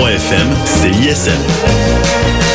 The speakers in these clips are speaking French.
103 FM, c'est ISM.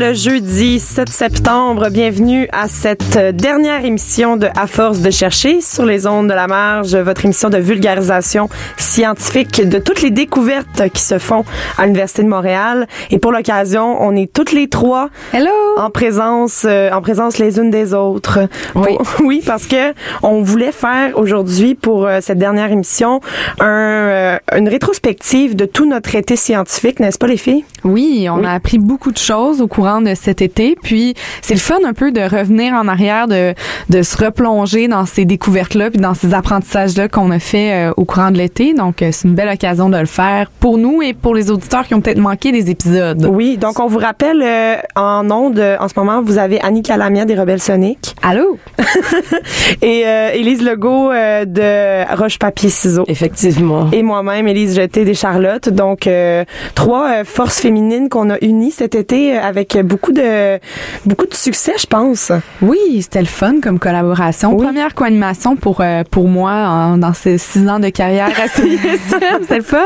Le jeudi 7 septembre. Bienvenue à cette dernière émission de À force de chercher sur les ondes de la marge, votre émission de vulgarisation scientifique de toutes les découvertes qui se font à l'Université de Montréal. Et pour l'occasion, on est toutes les trois Hello! en présence, euh, en présence les unes des autres. Oui. Pour- oui, parce que on voulait faire aujourd'hui pour euh, cette dernière émission un, euh, une rétrospective de tout notre été scientifique, n'est-ce pas les filles? Oui, on Oui. a appris beaucoup de choses au courant de cet été. Puis c'est le fun un peu de revenir en arrière, de, de se replonger dans ces découvertes-là, puis dans ces apprentissages-là qu'on a fait euh, au courant de l'été. Donc euh, c'est une belle occasion de le faire pour nous et pour les auditeurs qui ont peut-être manqué des épisodes. Oui, donc on vous rappelle euh, en ondes, euh, en ce moment, vous avez Annie Calamia des Rebelles Soniques Allô? et euh, Élise Legault euh, de Roche Papier Ciseaux. Effectivement. Et moi-même, Élise Jeté des Charlottes. Donc, euh, trois euh, forces féminines qu'on a unies cet été euh, avec beaucoup de beaucoup de succès, je pense. Oui, c'était le fun comme collaboration. Oui. Première co-animation pour, euh, pour moi en- dans ces six ans de carrière à. C'était le fun.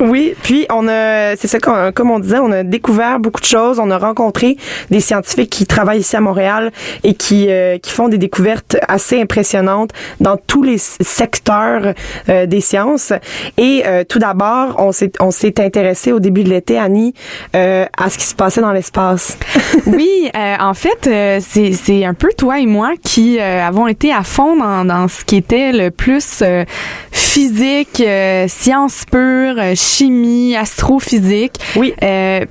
Oui, puis on a, c'est ça, comme on disait, on a découvert beaucoup de choses. On a rencontré des scientifiques qui travaillent ici à Montréal et qui euh, qui font des découvertes assez impressionnantes dans tous les secteurs euh, des sciences. Et euh, tout d'abord, on s'est on s'est intéressé au début de l'été, Annie, euh, à ce qui se passait dans l'espace. Oui, euh, en fait, euh, c'est un peu toi et moi qui euh, avons été à fond dans, dans ce qui était le plus euh, physique, sciences pures, chimie, astrophysique. Oui.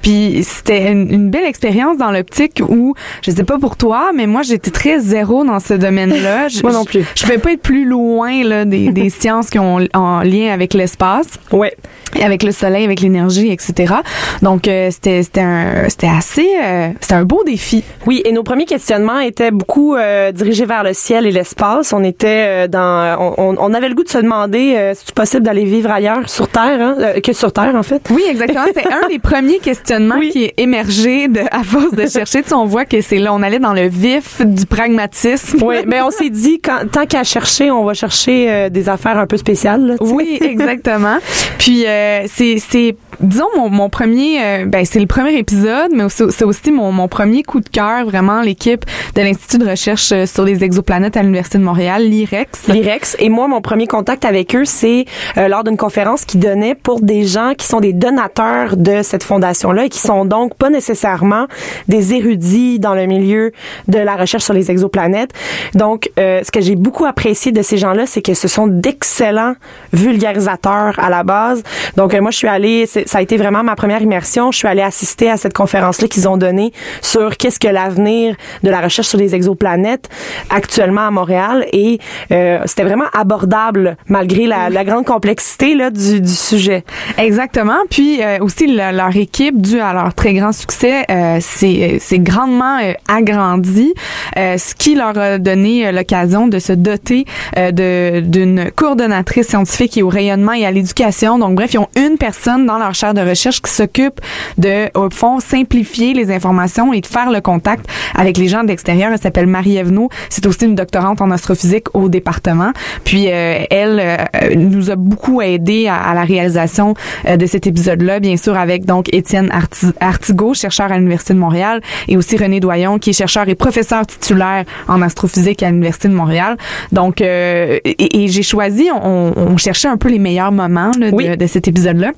Puis c'était une, une belle expérience dans l'optique où, je sais pas pour toi, mais moi j'étais très zéro dans ce domaine-là. Moi non plus. Je, je pouvais pas être plus loin là, des, des sciences qui ont en lien avec l'espace Ouais. Avec le soleil, avec l'énergie, etc. Donc euh, c'était c'était un c'était assez euh, c'était un beau défi. Oui, et nos premiers questionnements étaient beaucoup euh, dirigés vers le ciel et l'espace. On était dans, on, on- avait le goût de se demander, euh, c'est possible d'aller vivre ailleurs sur Terre, hein, que sur Terre en fait. Oui, exactement. C'est un des premiers questionnements Oui. qui est émergé de, à force de chercher. Tu sais, on voit que c'est là, on allait dans le vif du pragmatisme. Oui, mais on s'est dit, quand, tant qu'à chercher, on va chercher des affaires un peu spéciales. là. Oui, exactement. Puis euh, c'est c'est disons mon, mon premier euh, ben c'est le premier épisode mais c'est aussi mon, mon premier coup de cœur vraiment l'équipe de l'Institut de recherche euh, sur les exoplanètes à l'Université de Montréal, l'IREX. L'IREX. Et moi, mon premier contact avec eux, c'est euh, lors d'une conférence qu'ils donnaient pour des gens qui sont des donateurs de cette fondation-là et qui sont donc pas nécessairement des érudits dans le milieu de la recherche sur les exoplanètes. Donc, euh, ce que j'ai beaucoup apprécié de ces gens-là, c'est que ce sont d'excellents vulgarisateurs à la base. Donc, euh, moi, je suis allée, ça a été vraiment ma première immersion. Je suis allée assister à cette conférence-là qu'ils ont donnée sur qu'est-ce que l'avenir de la recherche sur les exoplanètes actuellement à Montréal et euh, c'était vraiment abordable malgré la, la grande complexité là, du, du sujet. Exactement. Puis euh, aussi le- leur équipe, dû à leur très grand succès, euh, c'est c'est grandement euh, agrandi, euh, ce qui leur a donné euh, l'occasion de se doter euh, d'une coordonnatrice scientifique et au rayonnement et à l'éducation. Donc bref, ils ont une personne dans leur chaire de recherche qui s'occupe de au fond simplifier les informations et de faire le contact avec les gens de l'extérieur. Elle s'appelle Marie Evenot. C'est aussi une doctorante en astrophysique au département. Puis euh, elle euh, nous a beaucoup aidé à, à la réalisation euh, de cet épisode-là, bien sûr avec donc Étienne Arti- Artigot, chercheur à l'Université de Montréal, et aussi René Doyon, qui est chercheur et professeur titulaire en astrophysique à l'Université de Montréal. Donc, euh, et, et j'ai choisi, on, on cherchait un peu les meilleurs moments là, de, Oui. de cet épisode-là.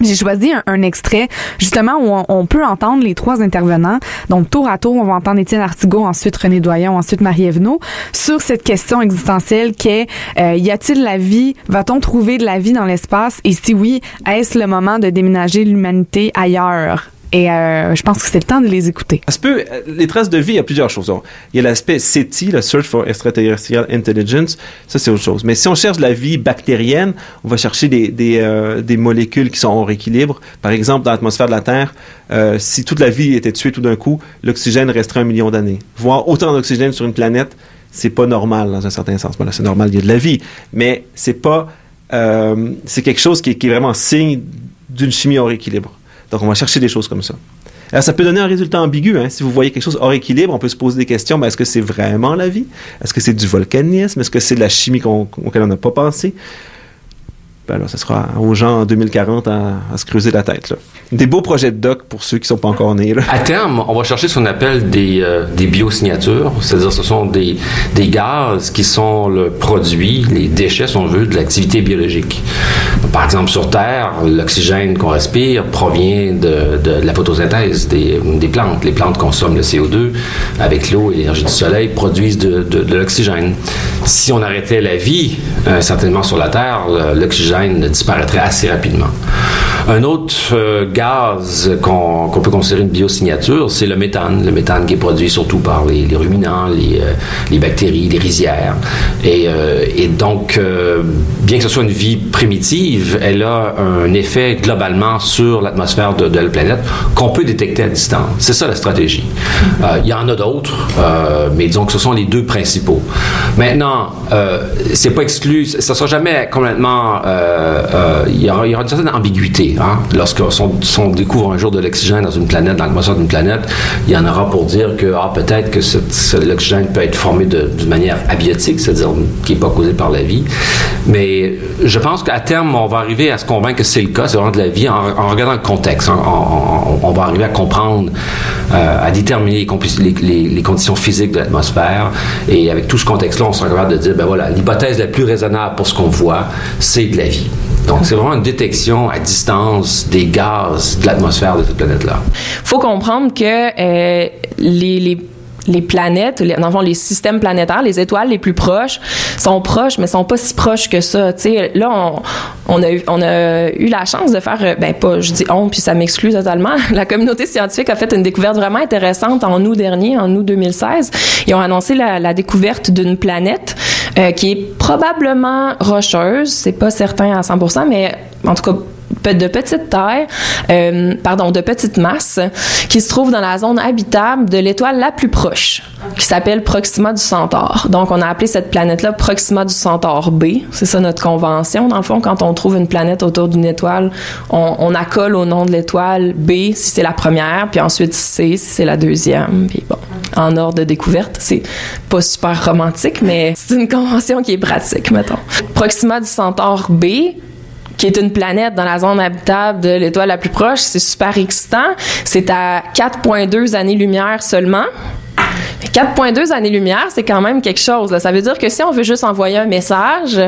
J'ai choisi un, extrait justement où on, peut entendre les trois intervenants. Donc tour à tour, on va entendre Étienne Artigot, ensuite René Doyon, ensuite Marie Evenot sur cette question existentielle qui est euh, y a-t-il la vie? Va-t-on trouver de la vie dans l'espace? Et si oui, est-ce le moment de déménager l'humanité ailleurs? Et je pense que c'est le temps de les écouter. Ça peut, les traces de vie, il y a plusieurs choses. il y a l'aspect SETI, le Search for Extraterrestrial Intelligence, ça c'est autre chose. Mais si on cherche la vie bactérienne, on va chercher des, des, des molécules qui sont hors équilibre. Par exemple, dans l'atmosphère de la Terre, si toute la vie était tuée tout d'un coup, l'oxygène resterait un million d'années. Voir autant d'oxygène sur une planète, c'est pas normal dans un certain sens. Voilà, c'est normal, il y a de la vie, mais c'est pas, euh, c'est quelque chose qui, est vraiment signe d'une chimie hors équilibre. Donc, on va chercher des choses comme ça. Alors, ça peut donner un résultat ambigu. Hein. Si vous voyez quelque chose hors équilibre, on peut se poser des questions. Ben, est-ce que c'est vraiment la vie? Est-ce que c'est du volcanisme? Est-ce que c'est de la chimie auquel on n'a pas pensé? Ben là, ce sera aux gens en 2040 à, se creuser la tête. Des beaux projets de doc pour ceux qui sont pas encore nés. À terme, on va chercher ce qu'on appelle des, euh, des biosignatures, c'est-à-dire ce sont des, des gaz qui sont le produit, les déchets, si on veut, de l'activité biologique. Par exemple, sur Terre, l'oxygène qu'on respire provient de, de, la photosynthèse des, des, plantes. Les plantes consomment le CO2 avec l'eau et l'énergie du soleil, produisent de, de l'oxygène. Si on arrêtait la vie, euh, certainement sur la Terre, l'oxygène disparaîtrait assez rapidement. Un autre euh, gaz qu'on peut considérer une biosignature, c'est le méthane. Le méthane qui est produit surtout par les, ruminants, les, euh, les, bactéries, les rizières. Et, euh, donc, bien que ce soit une vie primitive, elle a un effet globalement sur l'atmosphère de, la planète qu'on peut détecter à distance. C'est ça la stratégie. Il y en a d'autres, mais disons que ce sont les deux principaux. Maintenant, c'est pas exclu, ça sera jamais complètement euh, euh, il, y aura, une certaine ambiguïté. Hein? Lorsqu'on découvre un jour de l'oxygène dans une planète, dans l'atmosphère d'une planète, il y en aura pour dire que ah, peut-être que l'oxygène peut être formé d'une manière abiotique, c'est-à-dire qui n'est pas causée par la vie. Mais je pense qu'à terme, on va arriver à se convaincre que c'est le cas, c'est vraiment de la vie, en, regardant le contexte. Hein. On, va arriver à comprendre, euh, à déterminer les, les, conditions physiques de l'atmosphère. Et avec tout ce contexte-là, on sera capable de dire, ben voilà, l'hypothèse la plus raisonnable pour ce qu'on voit, c'est de la vie. Donc, c'est vraiment une détection à distance des gaz de l'atmosphère de cette planète-là. faut comprendre que euh, les, planètes, les, dans le les systèmes planétaires, les étoiles les plus proches sont proches, mais sont pas si proches que ça. sais, là, on, a eu, la chance de faire, euh, ben pas, je dis on, puis ça m'exclut totalement. La communauté scientifique a fait une découverte vraiment intéressante en août dernier, en août 2016. Ils ont annoncé la découverte d'une planète euh, qui est probablement rocheuse. C'est pas certain à 100%, mais en tout cas de petite taille, euh, pardon, de petite masse, qui se trouve dans la zone habitable de l'étoile la plus proche, qui s'appelle Proxima du Centaure. Donc, on a appelé cette planète-là Proxima du Centaure B. C'est ça notre convention. Dans le fond, quand on trouve une planète autour d'une étoile, on, on, accole au nom de l'étoile B si c'est la première, puis ensuite C si c'est la deuxième. Puis bon, en ordre de découverte. C'est pas super romantique, mais c'est une convention qui est pratique, mettons. Proxima du Centaure B, qui est une planète dans la zone habitable de l'étoile la plus proche. C'est super excitant. C'est à 4,2 années-lumière seulement. 4.2 années-lumière, c'est quand même quelque chose. Ça veut dire que si on veut juste envoyer un message,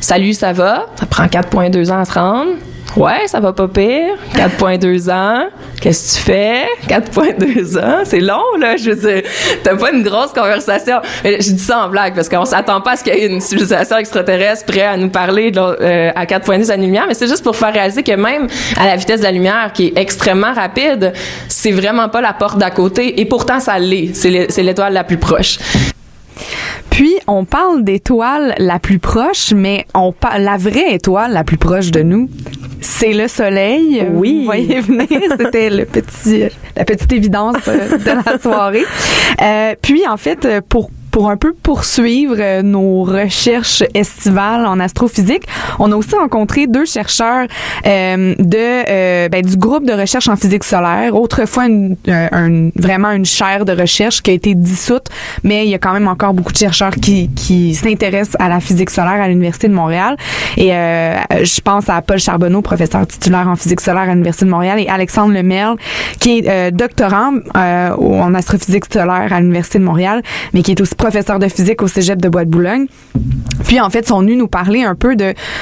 salut, ça va, ça prend 4.2 ans à se rendre. Ouais, ça va pas pire. 4.2 ans. Qu'est-ce que tu fais? 4.2 ans. C'est long, là. Je veux dire, t'as pas une grosse conversation. Je dis ça en blague parce qu'on s'attend pas à ce qu'il y ait une civilisation extraterrestre prête à nous parler euh, à 4.2 années-lumière, mais c'est juste pour faire réaliser que même à la vitesse de la lumière, qui est extrêmement rapide, c'est vraiment pas la porte d'à côté. Et pourtant, ça l'est. C'est l'étoile la plus proche. Puis, on parle d'étoile la plus proche, mais on la vraie étoile la plus proche de nous, c'est le soleil. Oui. Vous voyez venir, c'était le petit, la petite évidence de la soirée. Euh, puis, en fait, pour pour un peu poursuivre euh, nos recherches estivales en astrophysique, on a aussi rencontré deux chercheurs euh, de euh, ben, du groupe de recherche en physique solaire. Autrefois, une, un, vraiment une chaire de recherche qui a été dissoute, mais il y a quand même encore beaucoup de chercheurs qui, qui s'intéressent à la physique solaire à l'Université de Montréal. Et je pense à Paul Charbonneau, professeur titulaire en physique solaire à l'Université de Montréal, et Alexandre Lemerle, qui est doctorant en astrophysique solaire à l'Université de Montréal, mais qui est aussi professeur de physique au Cégep de Bois-de-Boulogne. Puis en fait, sont venus nous parler un peu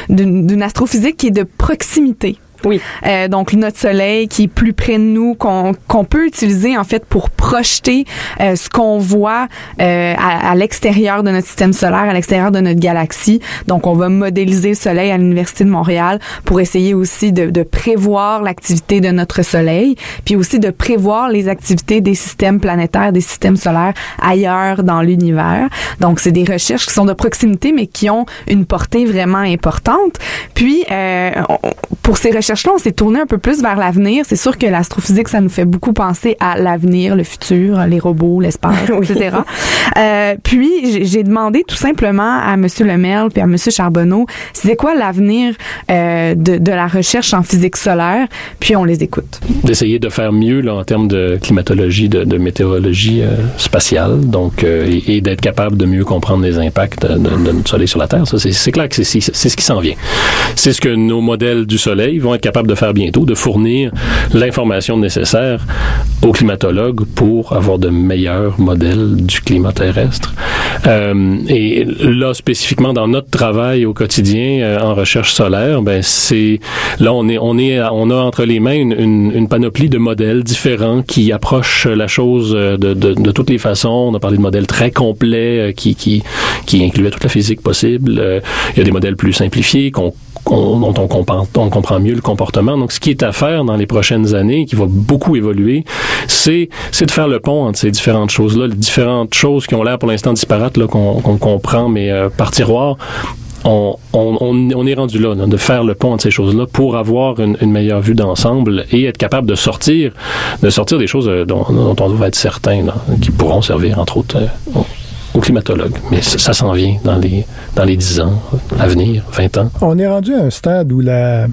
d'une astrophysique qui est de proximité Oui. Euh, donc notre soleil qui est plus près de nous, qu'on qu'on peut utiliser en fait pour projeter euh, ce qu'on voit euh, à, à l'extérieur de notre système solaire, à l'extérieur de notre galaxie. Donc on va modéliser le soleil à l'université de Montréal pour essayer aussi de, de prévoir l'activité de notre soleil, puis aussi de prévoir les activités des systèmes planétaires, des systèmes solaires ailleurs dans l'univers. Donc c'est des recherches qui sont de proximité mais qui ont une portée vraiment importante. Puis euh, pour ces recherches-là, on s'est tourné un peu plus vers l'avenir. C'est sûr que l'astrophysique, ça nous fait beaucoup penser à l'avenir, le futur, les robots, l'espace, Oui. etc. Euh, puis, j'ai- demandé tout simplement à M. Lemel puis à M. Charbonneau, c'était quoi l'avenir euh, de, de la recherche en physique solaire? Puis, on les écoute. d'essayer de faire mieux là, en termes de climatologie, de, de météorologie euh, spatiale, donc euh, et, et d'être capable de mieux comprendre les impacts de, de notre Soleil sur la Terre. Ça, c'est, clair que c'est ce qui s'en vient. C'est ce que nos modèles du Soleil vont être capables de faire bientôt, de fournir l'information nécessaire aux climatologues pour avoir de meilleurs modèles du climat terrestre. Euh, et là, spécifiquement dans notre travail au quotidien euh, en recherche solaire, ben c'est là on est on est on a entre les mains une, panoplie de modèles différents qui approchent la chose euh, de, de, toutes les façons. On a parlé de modèles très complets qui qui qui incluaient toute la physique possible. Il y a des modèles plus simplifiés qu'on qu'on- dont on comprend, on comprend mieux le comportement. Donc, ce qui est à faire dans les prochaines années, qui va beaucoup évoluer, c'est de faire le pont entre ces différentes choses-là, les différentes choses qui ont l'air pour l'instant disparates, qu'on comprend, mais euh, par tiroir. On, on, on, on est rendu là, là, de faire le pont entre ces choses-là pour avoir une, une meilleure vue d'ensemble et être capable de sortir, de sortir des choses euh, dont, dont on doit être certain, là, qui pourront servir, entre autres, euh, aux, climatologues. Mais ça, ça s'en vient dans les, dans les 10 ans à venir, 20 ans. On est rendu à un stade où la,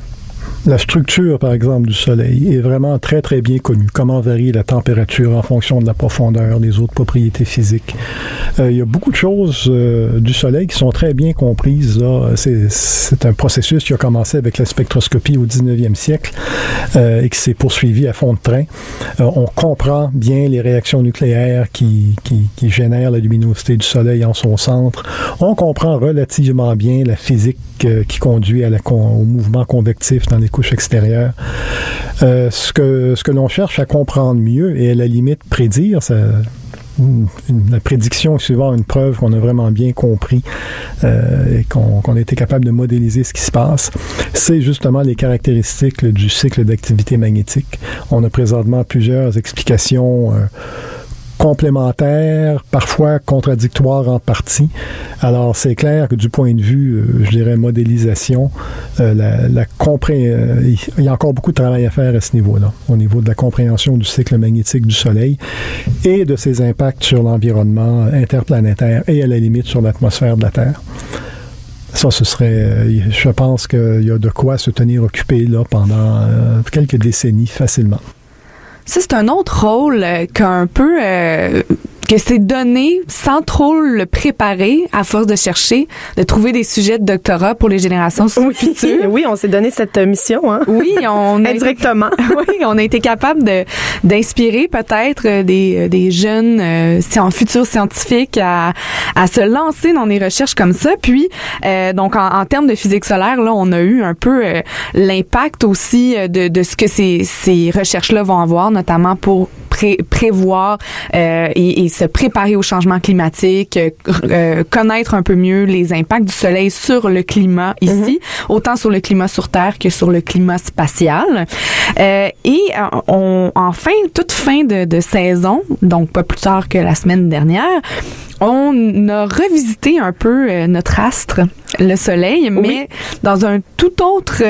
la structure, par exemple, du Soleil est vraiment très, très bien connue. Comment varie la température en fonction de la profondeur, des autres propriétés physiques. Euh, il y a beaucoup de choses euh, du Soleil qui sont très bien comprises. C'est, un processus qui a commencé avec la spectroscopie au 19e siècle euh, et qui s'est poursuivi à fond de train. On comprend bien les réactions nucléaires qui, génèrent la luminosité du Soleil en son centre. On comprend relativement bien la physique qui conduit au mouvement convectif dans les couches extérieures. Euh, ce que, ce que l'on cherche à comprendre mieux et à la limite prédire, ça, la prédiction est souvent une preuve qu'on a vraiment bien compris euh, et qu'on a été capable de modéliser ce qui se passe. C'est justement les caractéristiques du cycle d'activité magnétique. On a présentement plusieurs explications. euh, complémentaires, parfois contradictoires en partie. Alors, c'est clair que du point de vue, euh, je dirais, modélisation, euh, euh, il y a encore beaucoup de travail à faire à ce niveau-là, au niveau de la compréhension du cycle magnétique du Soleil et de ses impacts sur l'environnement interplanétaire et à la limite sur l'atmosphère de la Terre. Ça, ce serait, je pense qu'il y a de quoi se tenir occupé là pendant quelques décennies facilement. Ça, c'est un autre rôle euh, qu'un peu euh, que c'est donné sans trop le préparer à force de chercher, de trouver des sujets de doctorat pour les générations Oui, futures. oui, on s'est donné cette euh, mission, hein? Oui, on a Indirectement. oui, on a été capable de d'inspirer peut-être euh, des, des jeunes euh, scien- futurs scientifiques à, à se lancer dans des recherches comme ça. Puis, euh, donc en, en termes de physique solaire, là, on a eu un peu euh, l'impact aussi de, de ce que ces, ces recherches-là vont avoir, notamment pour pré- prévoir euh, et, et se préparer au changement climatique, euh, euh, connaître un peu mieux les impacts du soleil sur le climat ici, autant sur le climat sur Terre que sur le climat spatial. Et on, en fin, toute fin de, de saison, donc pas plus tard que la semaine dernière, on a revisité un peu notre astre, le Soleil, mais dans un tout autre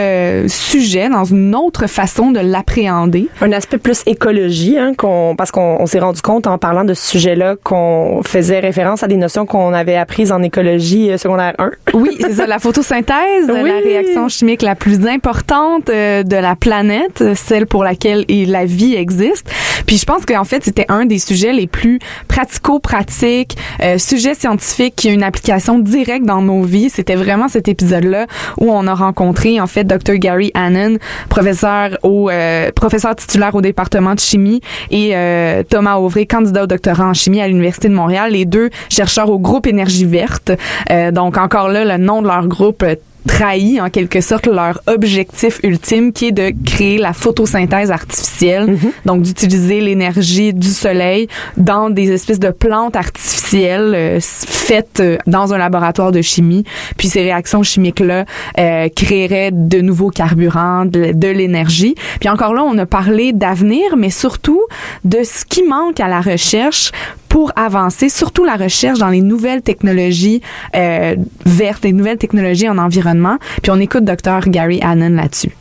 sujet, dans une autre façon de l'appréhender. Un aspect plus écologie, hein, qu'on, parce qu'on on s'est rendu compte en parlant de ce sujet-là qu'on faisait référence à des notions qu'on avait apprises en écologie euh, secondaire 1. Oui, c'est ça, la photosynthèse, Oui. la réaction chimique la plus importante euh, de la planète, celle pour laquelle la vie existe. Puis je pense qu'en fait, c'était un des sujets les plus pratico-pratiques, euh, sujet scientifique qui a une application directe dans nos vies. C'était vraiment cet épisode-là où on a rencontré en fait Dr. Gary Hannon, professeur au euh, professeur titulaire au département de chimie et euh, Thomas Auvray, candidat au doctorat en chimie à l'université de Montréal, les deux chercheurs au groupe Énergie verte. Euh, donc encore là, le nom de leur groupe euh, trahi en quelque sorte leur objectif ultime qui est de créer la photosynthèse artificielle, Mhm. donc d'utiliser l'énergie du soleil dans des espèces de plantes artificielles euh, faites euh, dans un laboratoire de chimie. Puis ces réactions chimiques-là euh, créeraient de nouveaux carburants, de, de l'énergie. Puis encore là, on a parlé d'avenir, mais surtout de ce qui manque à la recherche pour avancer, surtout la recherche dans les nouvelles technologies euh, vertes, les nouvelles technologies en environnement. Puis on écoute Dr. Gary Hannon là-dessus.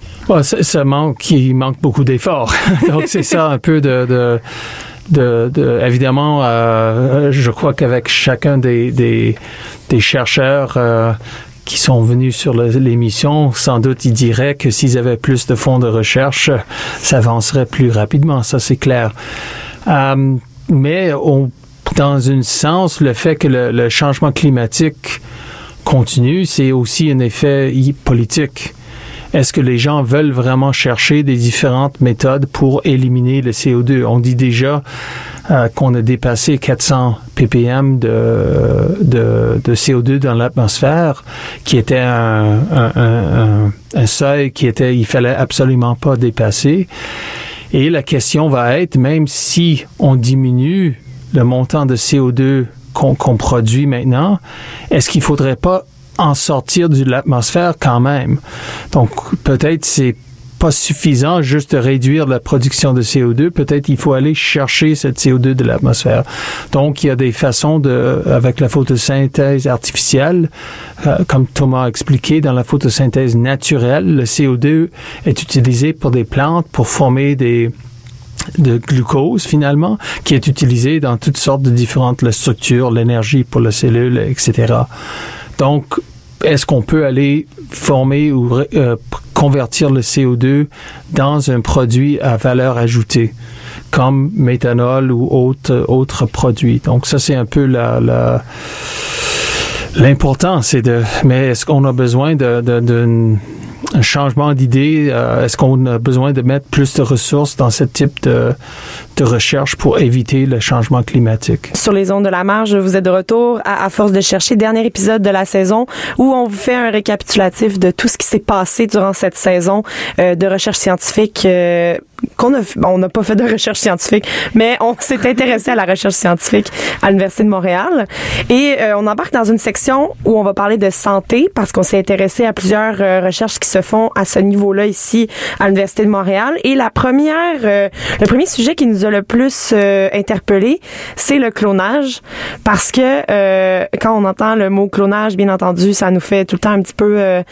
Ça, ça manque, il manque beaucoup d'efforts. Donc c'est ça un peu de, de, de, de- évidemment, euh, je crois qu'avec chacun des, des, des chercheurs euh, qui sont venus sur l'émission, sans doute ils diraient que s'ils avaient plus de fonds de recherche, ça avancerait plus rapidement, ça c'est clair. Euh, mais on, dans un sens, le fait que le, le changement climatique continue, c'est aussi un effet politique. Est-ce que les gens veulent vraiment chercher des différentes méthodes pour éliminer le CO2? On dit déjà euh, qu'on a dépassé 400 ppm de, de, de CO2 dans l'atmosphère, qui était un, un, un- un seuil qui était, il fallait absolument pas dépasser. Et la question va être, même si on diminue le montant de CO2 qu'on qu'on produit maintenant, est-ce qu'il faudrait pas en sortir de l'atmosphère quand même? Donc, peut-être c'est pas suffisant juste de réduire la production de CO2. Peut-être il faut aller chercher cette CO2 de l'atmosphère. Donc, il y a des façons de, avec la photosynthèse artificielle, euh, comme Thomas a expliqué, dans la photosynthèse naturelle, le CO2 est utilisé pour des plantes pour former des, de glucose finalement, qui est utilisé dans toutes sortes de différentes structures, l'énergie pour la cellule, etc. Donc, est-ce qu'on peut aller former ou euh, convertir le CO2 dans un produit à valeur ajoutée, comme méthanol ou autre, autre produit? Donc, ça, c'est un peu la, la L'important, c'est de. Mais est-ce qu'on a besoin de un changement d'idée? Euh, est-ce qu'on a besoin de mettre plus de ressources dans ce type de, recherche pour éviter le changement climatique? Sur les ondes de la marge, vous êtes de retour à, force de chercher. Dernier épisode de la saison où on vous fait un récapitulatif de tout ce qui s'est passé durant cette saison euh, de recherche scientifique. Euh, qu'on a, on n'a pas fait de recherche scientifique, mais on s'est intéressé à la recherche scientifique à l'Université de Montréal. Et on embarque dans une section où on va parler de santé parce qu'on s'est intéressé à plusieurs recherches qui se font à ce niveau-là ici à l'Université de Montréal. Et la première, euh, le premier sujet qui nous a le plus euh, interpellé, c'est le clonage parce que euh, quand on entend le mot clonage, bien entendu, ça nous fait tout le temps un petit peu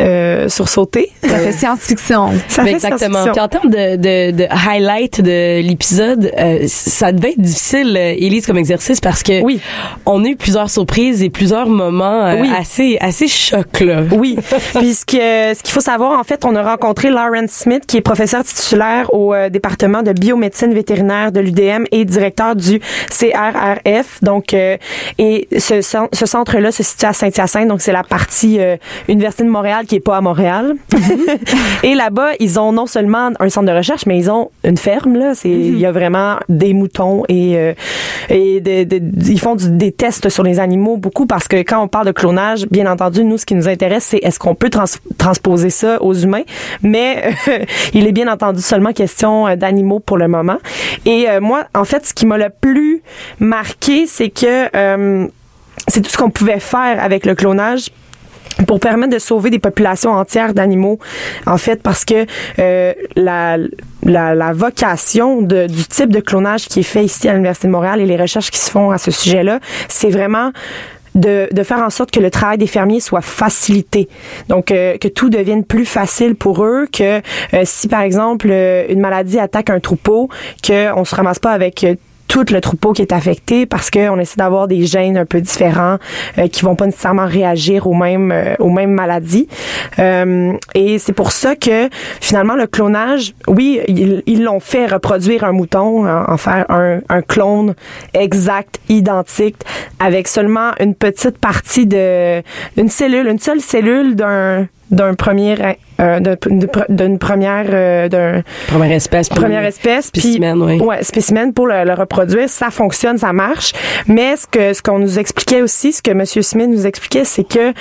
euh, euh, sursauter. Ça fait science-fiction. Ça Ben, fait exactement. science-fiction. Puis en termes de, de, de highlight de l'épisode, euh, ça devait être difficile, euh, Élise, comme exercice, parce que Oui. on a eu plusieurs surprises et plusieurs moments euh, Oui. assez assez chocs là. Oui. Puis ce que- ce qu'il faut savoir, en fait, on a rencontré Lawrence Smith, qui est professeur titulaire au euh, département de biomédecine vétérinaire de l'UDM et directeur du CRRF. Donc, euh, et ce, ce centre-là se situe à Saint-Hyacinthe. Donc, c'est la partie euh, Université de Montréal qui est pas à Montréal. et là-bas, ils ont non seulement un centre de recherche, mais ils ont une ferme. Là, c'est il y a vraiment des moutons et euh, et de- de- ils font du- des tests sur les animaux beaucoup parce que quand on parle de clonage, bien entendu, nous ce qui nous intéresse, c'est est-ce qu'on peut trans- transposer ça aux humains? Mais euh, il est bien entendu seulement question euh, d'animaux pour le moment. Et euh, moi, en fait, ce qui m'a le plus marqué, c'est que c'est tout ce qu'on pouvait faire avec le clonage pour permettre de sauver des populations entières d'animaux, en fait, parce que euh, la, la, la vocation de, du type de clonage qui est fait ici à l'Université de Montréal et les recherches qui se font à ce sujet-là, c'est vraiment de, de faire en sorte que le travail des fermiers soit facilité. Donc, euh, que tout devienne plus facile pour eux, que euh, si, par exemple, euh, une maladie attaque un troupeau, qu'on se ramasse pas avec... tout le troupeau qui est affecté parce qu'on essaie d'avoir des gènes un peu différents euh, qui vont pas nécessairement réagir aux mêmes euh, aux mêmes maladies. Euh, et c'est pour ça que finalement le clonage oui ils ils l'ont fait reproduire un mouton en, en faire un, un clone exact identique avec seulement une petite partie de une cellule une seule cellule d'un d'un premier euh, d'un- d'une première euh, d'un Première espèce. première espèce puis spécimen, oui. ouais spécimen pour le, le reproduire ça fonctionne ça marche mais ce que ce qu'on nous expliquait aussi ce que monsieur Smith nous expliquait c'est que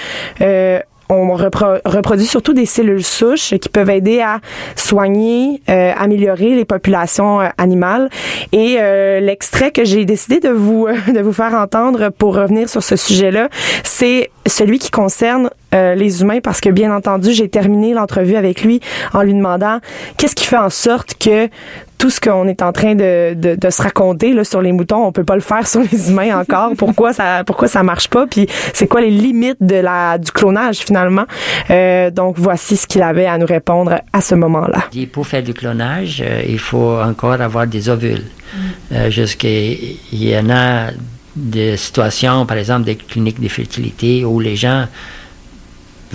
euh, on reproduit surtout des cellules souches qui peuvent aider à soigner, euh, améliorer les populations euh, animales. Et euh, l'extrait que j'ai décidé de vous de vous faire entendre pour revenir sur ce sujet-là, c'est celui qui concerne les humains parce que bien entendu, j'ai terminé l'entrevue avec lui en lui demandant qu'est-ce qui fait en sorte que tout ce qu'on est en train de, de, de, se raconter là, sur les moutons, on peut pas le faire sur les humains encore. pourquoi ça pourquoi ça marche pas? Puis c'est quoi les limites de la du clonage finalement? Euh, Donc voici ce qu'il avait à nous répondre à ce moment-là. Pour faire du clonage, euh, il faut encore avoir des ovules. Mm. Euh, Jusqu'il y en a des situations, par exemple des cliniques de fertilité où les gens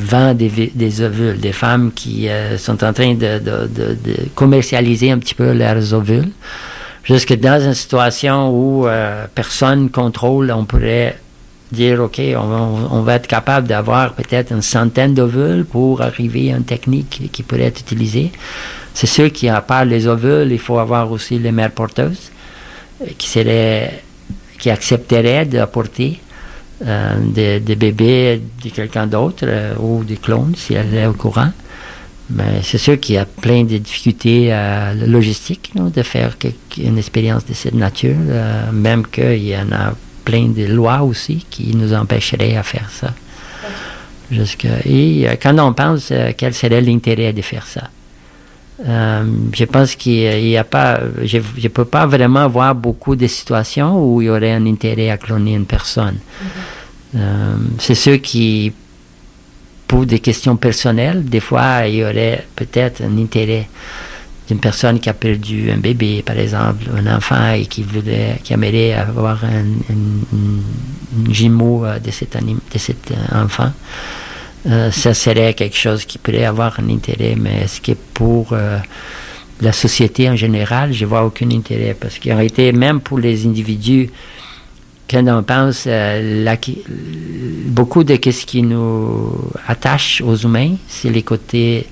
vend des, ovules, des femmes qui euh, sont en train de, commercialiser un petit peu leurs ovules, jusque dans une situation où euh, personne contrôle, on pourrait dire, OK, on, va être capable d'avoir peut-être une centaine d'ovules pour arriver à une technique qui pourrait être utilisée. C'est sûr qu'à part les ovules, il faut avoir aussi les mères porteuses euh, qui, seraient, qui accepteraient d'apporter euh, des, bébés de quelqu'un d'autre euh, ou des clones si elle est au courant. Mais c'est sûr qu'il y a plein de difficultés euh, logistiques de faire une expérience de cette nature, même qu'il y en a plein de lois aussi qui nous empêcheraient à faire ça. et quand on pense quel serait l'intérêt de faire ça, je pense qu'il n'y a pas, je ne peux pas vraiment voir beaucoup de situations où il y aurait un intérêt à cloner une personne. Mm-hmm. Euh, c'est ceux qui, pour des questions personnelles, des fois, il y aurait peut-être un intérêt d'une personne qui a perdu un bébé, par exemple, un enfant et qui voudrait, qui aimerait avoir un, jumeau euh, de cet, de cet enfant. Euh, ça serait quelque chose qui pourrait avoir un intérêt, mais ce qui est pour euh, la société en général, je vois aucun intérêt parce qu'en réalité, même pour les individus, quand on pense, euh, beaucoup de ce qui nous attache aux humains, c'est les côtés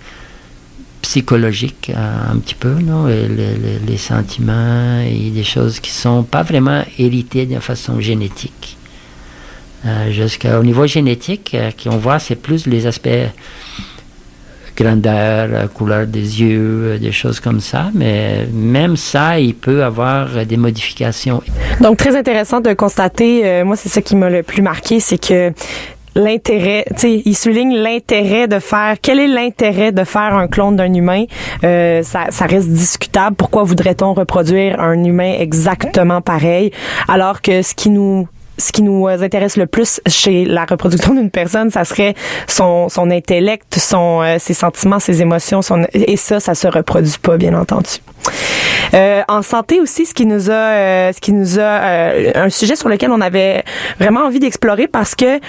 psychologiques un petit peu, non? les, sentiments et des choses qui sont pas vraiment héritées d'une façon génétique. Euh, jusqu'au niveau génétique, euh, qu'on voit, c'est plus les aspects grandeur, euh, couleur des yeux, des choses comme ça. Mais même ça, il peut avoir des modifications. Donc, très intéressant de constater, moi, c'est ça qui m'a le plus marqué, c'est que l'intérêt, tu sais, il souligne l'intérêt de faire. Quel est l'intérêt de faire un clone d'un humain? Ça, ça reste discutable. Pourquoi voudrait-on reproduire un humain exactement pareil, alors que ce qui nous ce qui nous intéresse le plus chez la reproduction d'une personne, ça serait son, son intellect, son, euh, ses sentiments, ses émotions, son, et ça, ça se reproduit pas, bien entendu. Euh, en santé aussi, ce qui nous a, euh, ce qui nous a, euh, un sujet sur lequel on avait vraiment envie d'explorer parce que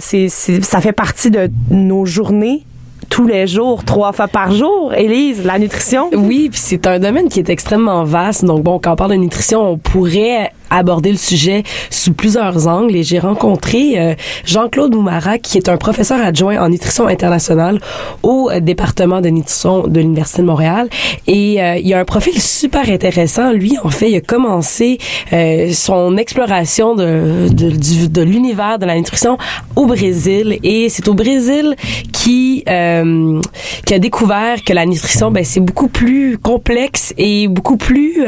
c'est, ça fait partie de nos journées tous les jours, trois fois par jour. Élise, la nutrition? Oui, puis c'est un domaine qui est extrêmement vaste. Donc, bon, quand on parle de nutrition, on pourrait aborder le sujet sous plusieurs angles et j'ai rencontré euh, Jean-Claude Moumara qui est un professeur adjoint en nutrition internationale au euh, département de nutrition de l'Université de Montréal et euh, il a un profil super intéressant. Lui, en fait, il a commencé son exploration de, de, de l'univers de la nutrition au Brésil et c'est au Brésil qui, qui a découvert que la nutrition, ben, c'est beaucoup plus complexe et beaucoup plus...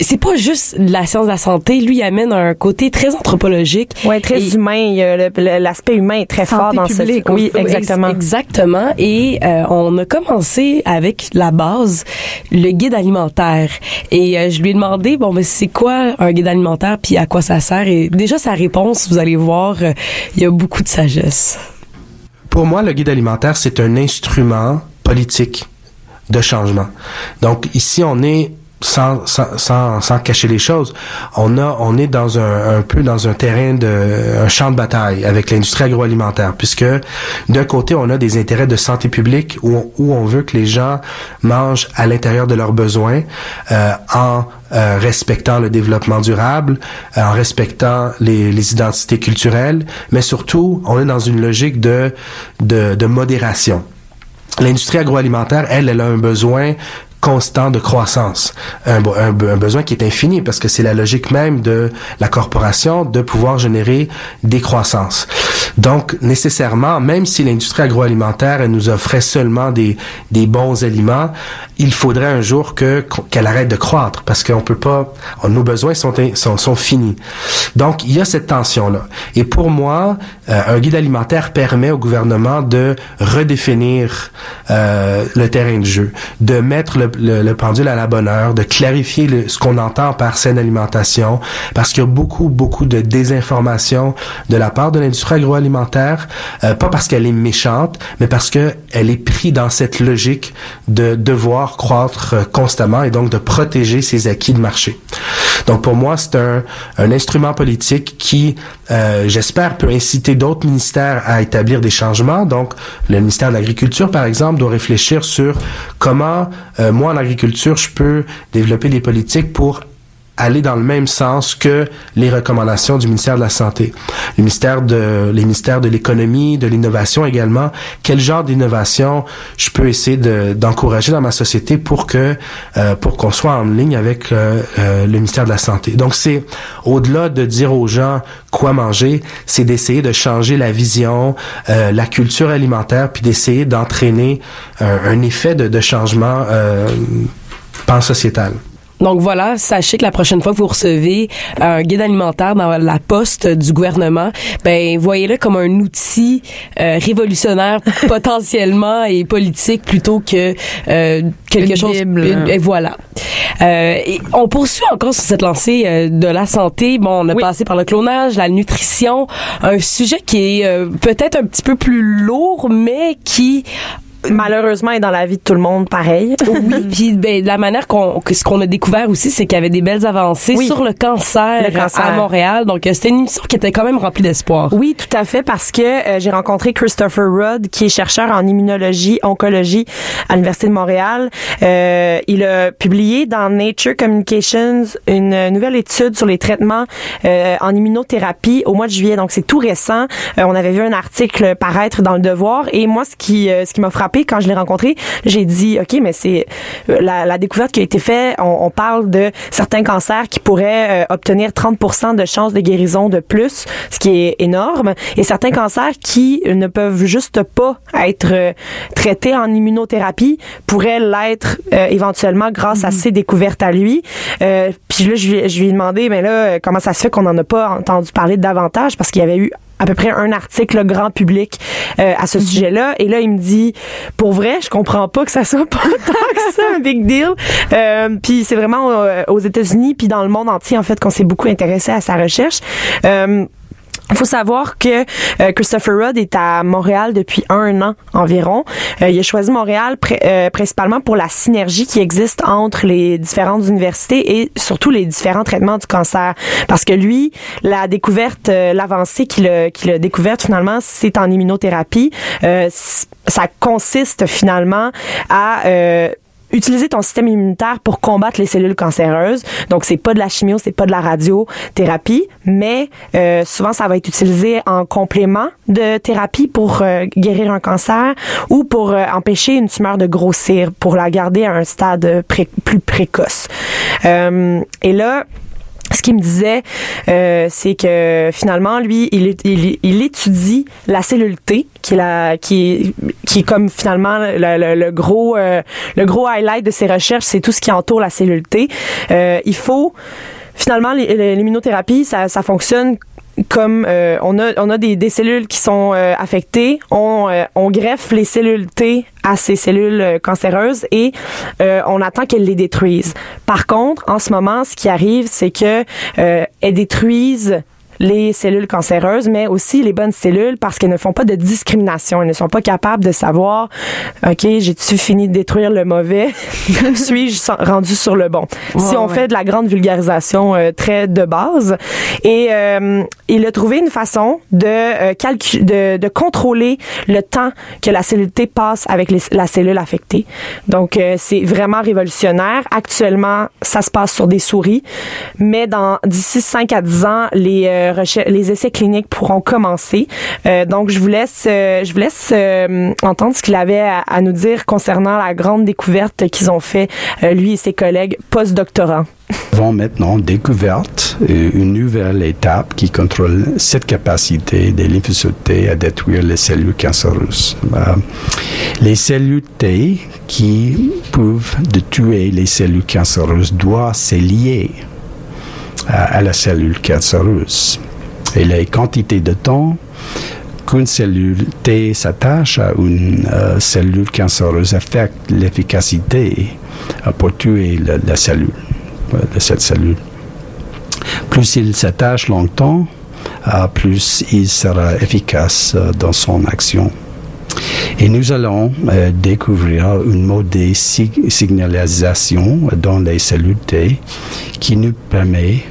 c'est pas juste la science de la santé, lui, amène un côté très anthropologique. Ouais, très humain. L'aspect humain est très fort dans ce. Oui, exactement. Exactement. Et euh, on a commencé avec la base, le guide alimentaire. Et euh, je lui ai demandé, bon, mais c'est quoi un guide alimentaire, puis à quoi ça sert? Et déjà sa réponse, vous allez voir, euh, il y a beaucoup de sagesse. Pour moi, le guide alimentaire, c'est un instrument politique de changement. Donc ici, on est sans, sans, sans, cacher les choses, on a on est dans un, peu dans un terrain de un champ de bataille avec l'industrie agroalimentaire puisque d'un côté on a des intérêts de santé publique où on, où on veut que les gens mangent à l'intérieur de leurs besoins euh, en euh, respectant le développement durable, euh, en respectant les, les identités culturelles, mais surtout on est dans une logique de de, de modération. L'industrie agroalimentaire, elle, elle a un besoin constant de croissance, un, besoin qui est infini parce que c'est la logique même de la corporation de pouvoir générer des croissances. Donc, nécessairement, même si l'industrie agroalimentaire nous offrait seulement des, bons aliments, il faudrait un jour que qu'elle arrête de croître parce qu'on peut pas, nos besoins sont, sont, finis. Donc, il y a cette tension-là. Et pour moi, euh, un guide alimentaire permet au gouvernement de redéfinir euh, le terrain de jeu, de mettre le, le, pendule à la bonne heure, de clarifier ce qu'on entend par saine alimentation, parce qu'il y a beaucoup, beaucoup de désinformation de la part de l'industrie agroalimentaire, euh, pas parce qu'elle est méchante, mais parce que elle est prise dans cette logique de devoir croître euh, constamment et donc de protéger ses acquis de marché. Donc pour moi, c'est un, un instrument politique qui, euh, j'espère, peut inciter d'autres ministères à établir des changements. Donc le ministère de l'Agriculture, par exemple, doit réfléchir sur comment, moi, en agriculture, je peux développer des politiques pour aller dans le même sens que les recommandations du ministère de la Santé. Le ministère de, les ministères de l'économie, de l'innovation également. Quel genre d'innovation je peux essayer d'encourager dans ma société pour que, euh, pour qu'on soit en ligne avec euh, euh, le ministère de la Santé? Donc c'est au-delà de dire aux gens quoi manger, c'est d'essayer de changer la vision, la culture alimentaire, puis d'essayer d'entraîner un, effet de, de changement pan-sociétal. Donc voilà, sachez que la prochaine fois que vous recevez un guide alimentaire dans la poste du gouvernement, ben voyez-le comme un outil euh, révolutionnaire potentiellement et politique plutôt que euh, quelque chose. et voilà. Euh, et on poursuit encore sur cette lancée euh, de la santé. Bon, on a passé par le clonage, la nutrition, un sujet qui est peut-être un petit peu plus lourd, mais qui malheureusement est dans la vie de tout le monde pareil. oui, puis ben, la manière qu'on ce qu'on a découvert aussi c'est qu'il y avait des belles avancées sur le cancer, à Montréal. Donc euh, c'était une émission qui était quand même remplie d'espoir. Oui, tout à fait parce que euh, j'ai rencontré Christopher Rudd qui est chercheur en immunologie, oncologie à l'Université de Montréal. Euh, il a publié dans Nature Communications une nouvelle étude sur les traitements euh, en immunothérapie au mois de juillet. Donc c'est tout récent. on avait vu un article paraître dans le Devoir et moi ce qui ce qui m'a frappé quand je l'ai rencontré. J'ai dit, OK, mais c'est euh, la, découverte qui a été faite. On, parle de certains cancers qui pourraient euh, obtenir 30% de chances de guérison de plus, ce qui est énorme. Et certains cancers qui ne peuvent juste pas être euh, traités en immunothérapie pourraient l'être éventuellement grâce à mm-hmm. ces découvertes à lui. puis là, je, je lui ai demandé, mais là, comment ça se fait qu'on n'en a pas entendu parler davantage? Parce qu'il y avait eu à peu près un article grand public euh, à ce mhm. sujet-là. Et là, il me dit, pour vrai, je comprends pas que ça soit pas tant que ça un big deal. Euh, puis c'est vraiment euh, aux États-Unis puis dans le monde entier en fait qu'on s'est beaucoup intéressé à sa recherche. Euh, il faut savoir que euh, Christopher Rudd est à Montréal depuis un an environ. Euh, il a choisi Montréal euh, principalement pour la synergie qui existe entre les différentes universités et surtout les différents traitements du cancer. Parce que lui, la découverte, l'avancée qu'il a, qu'il a découverte finalement, c'est en immunothérapie. ça consiste finalement à utiliser ton système immunitaire pour combattre les cellules cancéreuses. Donc c'est pas de la chimio, c'est pas de la radiothérapie, mais euh, souvent ça va être utilisé en complément de thérapie pour euh, guérir un cancer ou pour euh, empêcher une tumeur de grossir, pour la garder à un stade plus précoce. et là, ce qu'il me disait, euh, c'est que finalement, lui, il, il, il, étudie la cellule T, qui est, la, qui qui est comme finalement le, le, gros, euh, le gros highlight de ses recherches, c'est tout ce qui entoure la cellule T. Euh, il faut finalement l'immunothérapie, ça, ça fonctionne comme euh, on a on a des, cellules qui sont euh, affectées, on, euh, on greffe les cellules T à ces cellules cancéreuses et on attend qu'elles les détruisent. Par contre, en ce moment, ce qui arrive, c'est que elles détruisent les cellules cancéreuses, mais aussi les bonnes cellules parce qu'elles ne font pas de discrimination. Elles ne sont pas capables de savoir, OK, j'ai-tu fini de détruire le mauvais? Suis-je rendu sur le bon? si on fait de la grande vulgarisation euh, très de base. Et euh, il a trouvé une façon de, euh, de, de, contrôler le temps que la cellule T passe avec les, la cellule affectée. Donc, euh, c'est vraiment révolutionnaire. Actuellement, ça se passe sur des souris, mais dans d'ici 5 à 10 ans, les les essais cliniques pourront commencer. Euh, donc, je vous laisse, euh, je vous laisse euh, entendre ce qu'il avait à, nous dire concernant la grande découverte qu'ils ont fait, lui et ses collègues post-doctorants. avons maintenant découvert une nouvelle étape qui contrôle cette capacité des lymphocytes à détruire les cellules cancéreuses. Les cellules T qui peuvent tuer les cellules cancéreuses doivent se lier à, la cellule cancéreuse. Et les quantités de temps qu'une cellule T s'attache à une euh, cellule cancéreuse affecte l'efficacité euh, pour tuer la, cellule, euh, de cette cellule. Plus il s'attache longtemps, euh, plus il sera efficace dans son action. Et nous allons découvrir une mode de sig- signalisation dans les cellules T qui nous permet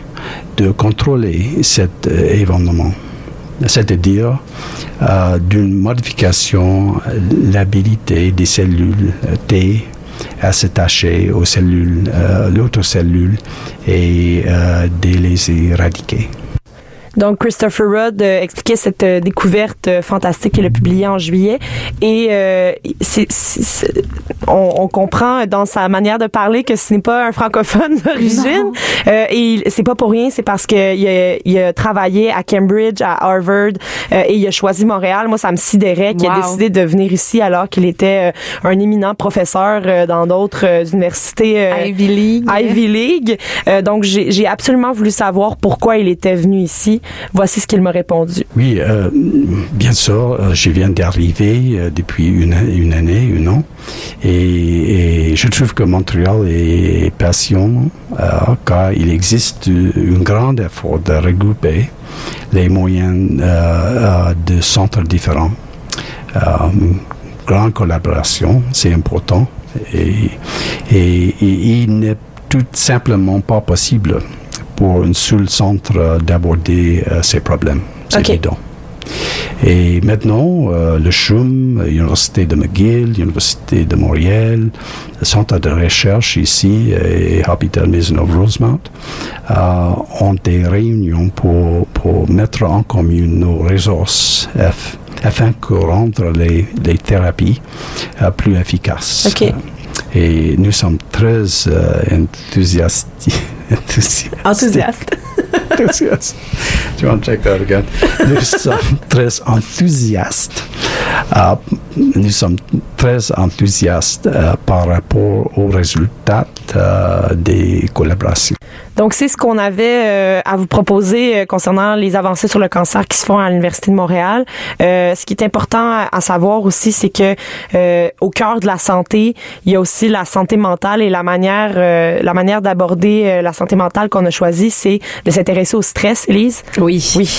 de contrôler cet euh, événement. C'est-à-dire euh, d'une modification, euh, l'habilité des cellules T à s'attacher aux cellules, euh, et de les éradiquer. Donc, Christopher Rudd euh, expliquait cette euh, découverte euh, fantastique qu'il a publiée en juillet. Et euh, c'est, c'est- c'est- on, on comprend dans sa manière de parler que ce n'est pas un francophone d'origine. Euh, et c'est pas pour rien, c'est parce qu'il a, il a travaillé à Cambridge, à Harvard, euh, et il a choisi Montréal. Moi, ça me sidérait qu'il a Wow. décidé de venir ici alors qu'il était un éminent professeur euh, dans d'autres universités. Ivy League. Ivy League. Euh, donc, j'ai j'ai absolument voulu savoir pourquoi il était venu ici. Voici ce qu'il m'a répondu. Oui, euh, bien sûr, euh, je viens d'arriver euh, depuis une, une année, un an, et, je trouve que Montréal est passionnant car il existe un grand effort de regrouper les moyens de centres différents. Grande collaboration, c'est important, et il n'est tout simplement pas possible pour un seul centre euh, d'aborder euh, ces problèmes. C'est évident. Et maintenant, euh, le CHUM, l'Université de McGill, l'Université de Montréal, le Centre de recherche ici et Hôpital Maisonneuve-Rosemont euh, ont des réunions pour, pour mettre en commun nos ressources afin que rendre les, les thérapies euh, plus efficaces. Et nous sommes très enthousiastes. enthousiastes. Enthousiaste. enthousiastes. Tu vas check that again? Nous sommes très enthousiastes. euh, nous sommes très enthousiastes euh, par rapport aux résultats euh, des collaborations. Donc, c'est ce qu'on avait euh, à vous proposer euh, concernant les avancées sur le cancer qui se font à l'Université de Montréal. Euh, ce qui est important à, à savoir aussi, c'est que euh, au cœur de la santé, il y a aussi la santé mentale et la manière, euh, la manière d'aborder euh, la santé mentale qu'on a choisie, c'est de s'intéresser au stress, Elise. Oui. Oui.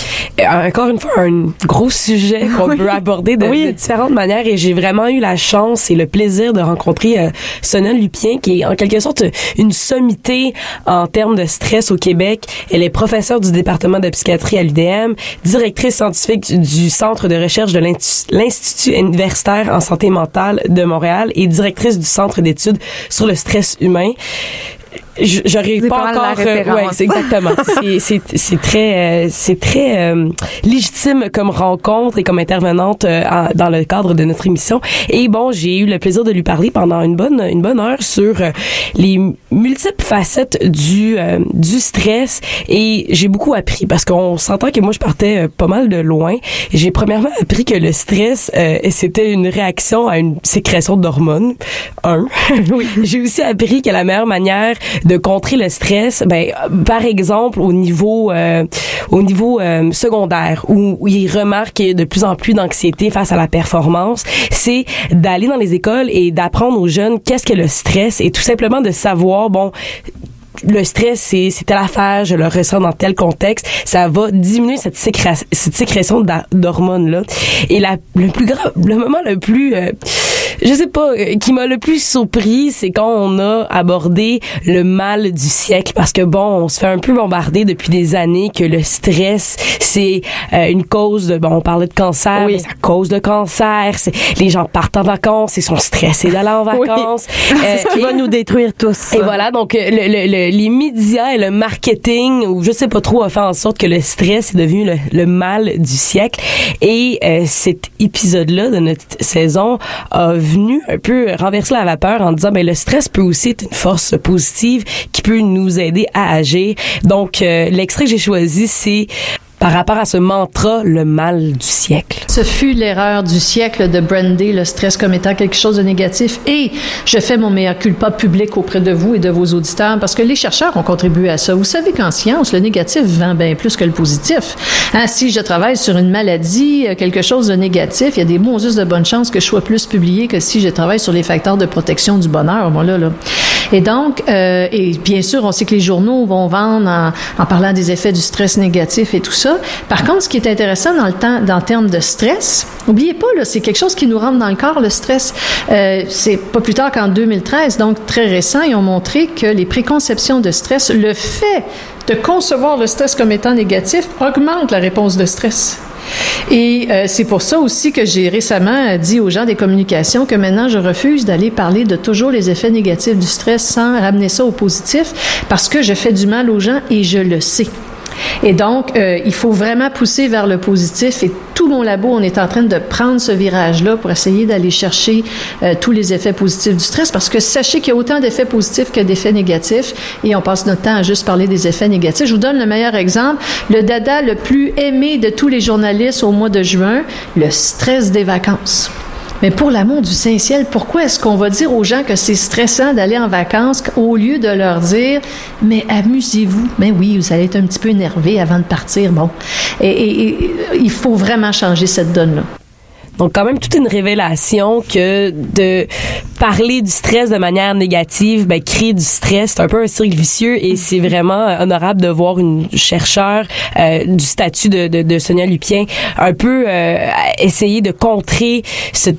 Encore une fois, un gros sujet qu'on peut aborder de, Oui. de différentes manières et j'ai vraiment eu la chance et le plaisir de rencontrer euh, Sonia Lupien qui est en quelque sorte une sommité en termes de stress au Québec. Elle est professeure du département de psychiatrie à l'UDM, directrice scientifique du Centre de recherche de l'Institut universitaire en santé mentale de Montréal et directrice du Centre d'études sur le stress humain. C'est pas encore. euh, ouais, c'est exactement. C'est- c'est c'est très euh, c'est très euh, légitime comme rencontre et comme intervenante euh, en- dans le cadre de notre émission. Et bon, j'ai eu le plaisir de lui parler pendant une bonne une bonne heure sur euh, les multiples facettes du euh, du stress et j'ai beaucoup appris parce qu'on s'entend que moi je partais pas mal de loin. J'ai premièrement appris que le stress euh, c'était une réaction à une sécrétion d'hormones. Un. oui. J'ai aussi appris que la meilleure manière de contrer le stress, ben par exemple au niveau euh, au niveau euh, secondaire où, où il remarque qu'il y a de plus en plus d'anxiété face à la performance, c'est d'aller dans les écoles et d'apprendre aux jeunes qu'est-ce que le stress et tout simplement de savoir bon le stress, c'est, c'est telle affaire, je le ressens dans tel contexte, ça va diminuer cette, sécré- cette sécrétion d'hormones-là. Et la, le plus grave, le moment le plus, euh, je sais pas, euh, qui m'a le plus surpris, c'est quand on a abordé le mal du siècle, parce que bon, on se fait un peu bombarder depuis des années que le stress, c'est euh, une cause de, bon, on parlait de cancer, Oui. mais ça cause de cancer, c'est, les gens partent en vacances, ils sont stressés d'aller en Oui. vacances. C'est ce qui Euh, va et- nous détruire tous. et voilà, donc le, le- le- les médias et le marketing, ou je sais pas trop, a fait en sorte que le stress est devenu le, le mal du siècle. Et euh, cet épisode-là de notre saison a venu un peu renverser la vapeur en disant ben le stress peut aussi être une force positive qui peut nous aider à agir. Donc euh, l'extrait que j'ai choisi c'est par rapport à ce mantra, le mal du siècle. Ce fut l'erreur du siècle de brander le stress comme étant quelque chose de négatif et je fais mon meilleur culpa public auprès de vous et de vos auditeurs parce que les chercheurs ont contribué à ça. Vous savez qu'en science, le négatif vend bien plus que le positif. Hein, si je travaille sur une maladie, euh, quelque chose de négatif, il y a des bons de bonne chance que je sois plus publié que si je travaille sur les facteurs de protection du bonheur. Moi, là, là. Et donc, euh, et bien sûr, on sait que les journaux vont vendre en, en parlant des effets du stress négatif et tout ça. Par contre, ce qui est intéressant dans le temps, dans le de stress, oubliez pas, c'est quelque chose qui nous rentre dans le corps, le stress. Euh, c'est pas plus tard qu'en 2013, donc très récent, ils ont montré que les préconceptions de stress, le fait de concevoir le stress comme étant négatif, augmente la réponse de stress. Et euh, c'est pour ça aussi que j'ai récemment dit aux gens des communications que maintenant je refuse d'aller parler de toujours les effets négatifs du stress sans ramener ça au positif parce que je fais du mal aux gens et je le sais. Et donc, euh, il faut vraiment pousser vers le positif. Et tout mon labo, on est en train de prendre ce virage-là pour essayer d'aller chercher euh, tous les effets positifs du stress. Parce que sachez qu'il y a autant d'effets positifs que d'effets négatifs. Et on passe notre temps à juste parler des effets négatifs. Je vous donne le meilleur exemple. Le dada le plus aimé de tous les journalistes au mois de juin, le stress des vacances. Mais pour l'amour du Saint-Ciel, pourquoi est-ce qu'on va dire aux gens que c'est stressant d'aller en vacances au lieu de leur dire, mais amusez-vous? Mais oui, vous allez être un petit peu énervé avant de partir. Bon. Et, il faut vraiment changer cette donne-là. Donc quand même toute une révélation que de parler du stress de manière négative, ben créer du stress, c'est un peu un cercle vicieux et c'est vraiment honorable de voir une chercheure euh, du statut de, de, de, Sonia Lupien un peu euh, essayer de contrer ce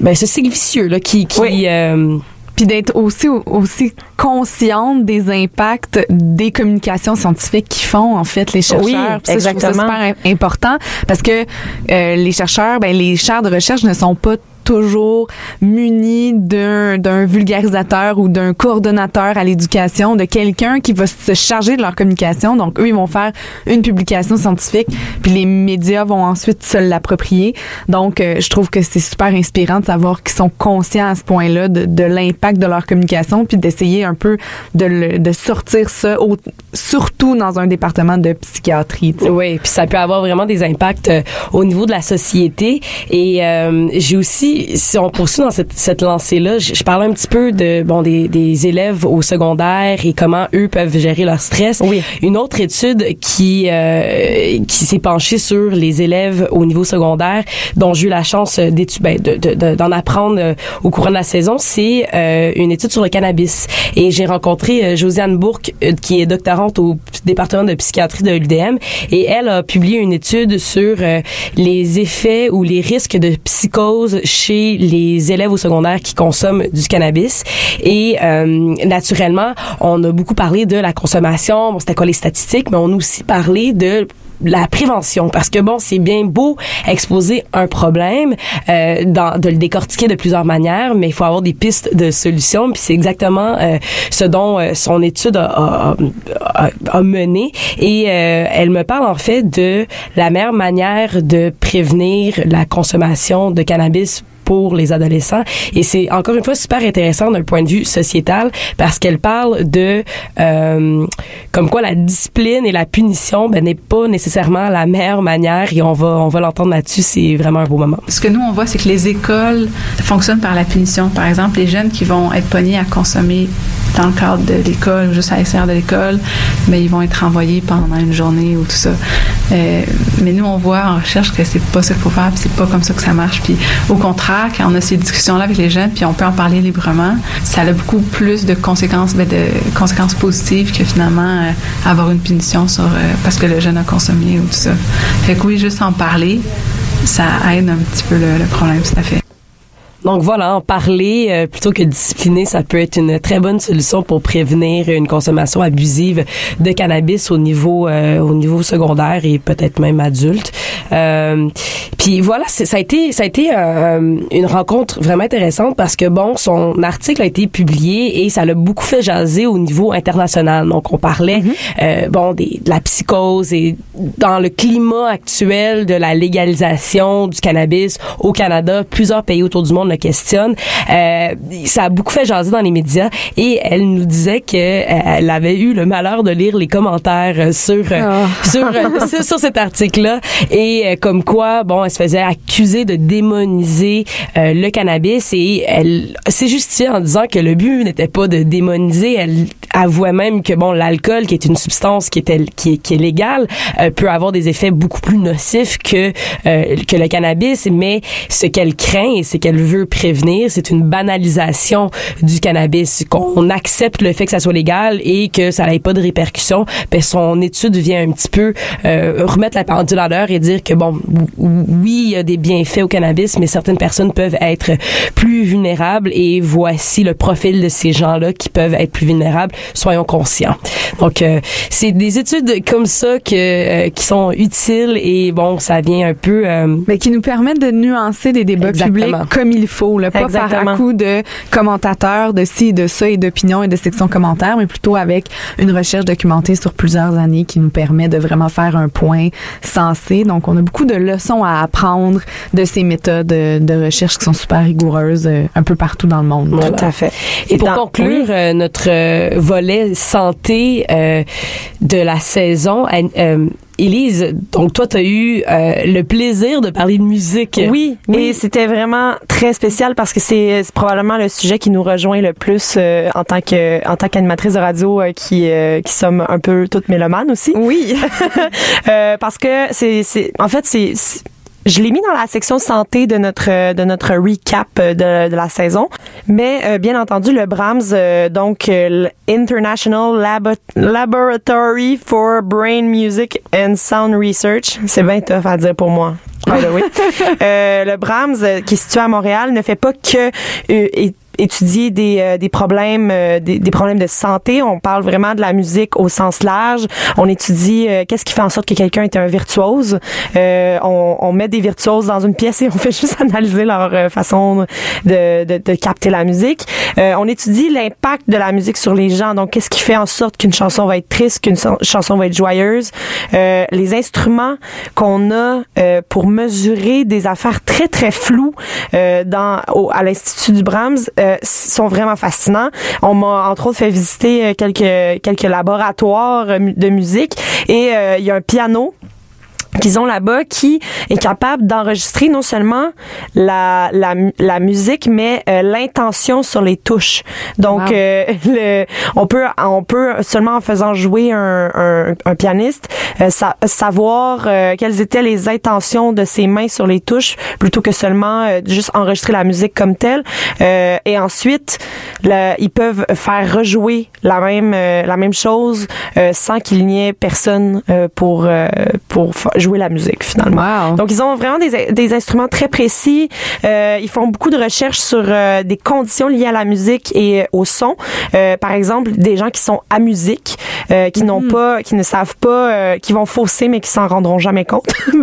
ben, ce cycle vicieux là qui qui euh, puis d'être aussi aussi consciente des impacts des communications scientifiques qui font en fait les chercheurs. Oui, exactement. c'est super important parce que euh, les chercheurs, ben les chaires de recherche ne sont pas toujours munis d'un, d'un vulgarisateur ou d'un coordonnateur à l'éducation, de quelqu'un qui va se charger de leur communication. Donc, eux, ils vont faire une publication scientifique, puis les médias vont ensuite se l'approprier. Donc, euh, je trouve que c'est super inspirant de savoir qu'ils sont conscients à ce point-là de, de l'impact de leur communication, puis d'essayer un peu de, le, de sortir ça, au, surtout dans un département de psychiatrie. T'sais. Oui, puis ça peut avoir vraiment des impacts euh, au niveau de la société. Et euh, j'ai aussi si on poursuit dans cette, cette lancée-là, je, je parlais un petit peu de bon des, des élèves au secondaire et comment eux peuvent gérer leur stress. Oui. Une autre étude qui euh, qui s'est penchée sur les élèves au niveau secondaire, dont j'ai eu la chance d'étudier, d'en de, de, apprendre euh, au courant de la saison, c'est euh, une étude sur le cannabis. Et j'ai rencontré euh, Josiane Bourque, euh, qui est doctorante au département de psychiatrie de l'UDM, et elle a publié une étude sur euh, les effets ou les risques de psychose chez les élèves au secondaire qui consomment du cannabis. Et euh, naturellement, on a beaucoup parlé de la consommation. Bon, c'était quoi les statistiques, mais on a aussi parlé de la prévention parce que bon c'est bien beau exposer un problème euh, dans, de le décortiquer de plusieurs manières mais il faut avoir des pistes de solutions puis c'est exactement euh, ce dont euh, son étude a, a, a, a mené et euh, elle me parle en fait de la meilleure manière de prévenir la consommation de cannabis pour les adolescents. Et c'est encore une fois super intéressant d'un point de vue sociétal parce qu'elle parle de euh, comme quoi la discipline et la punition ben, n'est pas nécessairement la meilleure manière et on va on va l'entendre là-dessus. C'est vraiment un beau moment. Ce que nous on voit, c'est que les écoles fonctionnent par la punition. Par exemple, les jeunes qui vont être pognés à consommer dans le cadre de l'école ou juste à l'extérieur de l'école, mais ils vont être renvoyés pendant une journée ou tout ça. Euh, mais nous on voit en recherche que c'est pas ça qu'il faut faire, c'est pas comme ça que ça marche. Puis au contraire quand on a ces discussions-là avec les jeunes, puis on peut en parler librement, ça a beaucoup plus de conséquences, ben de conséquences positives que finalement euh, avoir une punition sur euh, parce que le jeune a consommé ou tout ça. Fait que oui, juste en parler, ça aide un petit peu le, problème, tout à fait. Donc voilà, en parler euh, plutôt que discipliner, ça peut être une très bonne solution pour prévenir une consommation abusive de cannabis au niveau euh, au niveau secondaire et peut-être même adulte. Euh, puis voilà, ça a été ça a été euh, une rencontre vraiment intéressante parce que bon, son article a été publié et ça l'a beaucoup fait jaser au niveau international. Donc on parlait mm-hmm. bon des, de la psychose et dans le climat actuel de la légalisation du cannabis au Canada, plusieurs pays autour du monde le questionne. Euh, ça a beaucoup fait jaser dans les médias et elle nous disait que euh, elle avait eu le malheur de lire les commentaires sur euh, sur, euh, sur sur cet article-là et comme quoi bon elle se faisait accuser de démoniser euh, le cannabis et elle s'est justifiée en disant que le but n'était pas de démoniser elle avouait même que bon l'alcool qui est une substance qui est qui est, qui est légale euh, peut avoir des effets beaucoup plus nocifs que euh, que le cannabis mais ce qu'elle craint et ce qu'elle veut prévenir. C'est une banalisation du cannabis. Qu'on accepte le fait que ça soit légal et que ça n'ait pas de répercussions. Ben son étude vient un petit peu euh, remettre la pendule à l'heure et dire que bon oui il y a des bienfaits au cannabis mais certaines personnes peuvent être plus vulnérables et voici le profil de ces gens-là qui peuvent être plus vulnérables. Soyons conscients. Donc euh, c'est des études comme ça que euh, qui sont utiles et bon ça vient un peu euh, mais qui nous permettent de nuancer des débats Exactement. publics comme il faut là, pas par Exactement. à coup de commentateurs de ci de ça et d'opinions et de sections commentaires mais plutôt avec une recherche documentée sur plusieurs années qui nous permet de vraiment faire un point sensé donc on a beaucoup de leçons à apprendre de ces méthodes de, recherche qui sont super rigoureuses euh, un peu partout dans le monde Tout à fait. Et pour conclure euh, notre euh, volet santé euh, de la saison, euh, Élise, donc toi, tu as eu euh, le plaisir de parler de musique. Oui, et c'était vraiment très spécial parce que c'est probablement le sujet qui nous rejoint le plus euh, en tant que en tant qu'animatrice de radio euh, qui euh, qui sommes un peu toutes mélomanes aussi. Oui. Euh, parce que c'est c'est en fait c'est- je l'ai mis dans la section santé de notre euh, de notre recap euh, de, de la saison, mais euh, bien entendu le Brahms euh, donc euh, l'International Labo- Laboratory for Brain Music and Sound Research, c'est bien tough à dire pour moi. way. Euh, le Brahms euh, qui est situé à Montréal ne fait pas que euh, é- étudier des, euh, des problèmes euh, des, des problèmes de santé. On parle vraiment de la musique au sens large. On étudie euh, qu'est-ce qui fait en sorte que quelqu'un est un virtuose. Euh, on, on met des virtuoses dans une pièce et on fait juste analyser leur euh, façon de, de, de capter la musique. Euh, on étudie l'impact de la musique sur les gens. Donc qu'est-ce qui fait en sorte qu'une chanson va être triste qu'une so- chanson va être joyeuse. Les instruments qu'on a pour mesurer des affaires très très floues dans au- à l'institut du Brahms euh, sont vraiment fascinants. On m'a entre autres fait visiter euh, quelques quelques laboratoires euh, de musique et il y a un piano qu'ils ont là-bas qui est capable d'enregistrer non seulement la, la, la musique mais euh, l'intention sur les touches donc Wow. euh, le, on peut on peut seulement en faisant jouer un, un, un pianiste euh, sa- savoir euh, quelles étaient les intentions de ses mains sur les touches plutôt que seulement euh, juste enregistrer la musique comme telle Euh, et ensuite le- ils peuvent faire rejouer la même euh, la même chose euh, sans qu'il n'y ait personne euh, pour euh, pour jouer la musique finalement. Donc ils ont vraiment des, des instruments très précis. Euh, ils font beaucoup de recherches sur euh, des conditions liées à la musique et euh, au son. Euh, par exemple, des gens qui sont à musique, qui n'ont pas, qui ne savent pas, qui vont fausser mais qui s'en rendront jamais compte.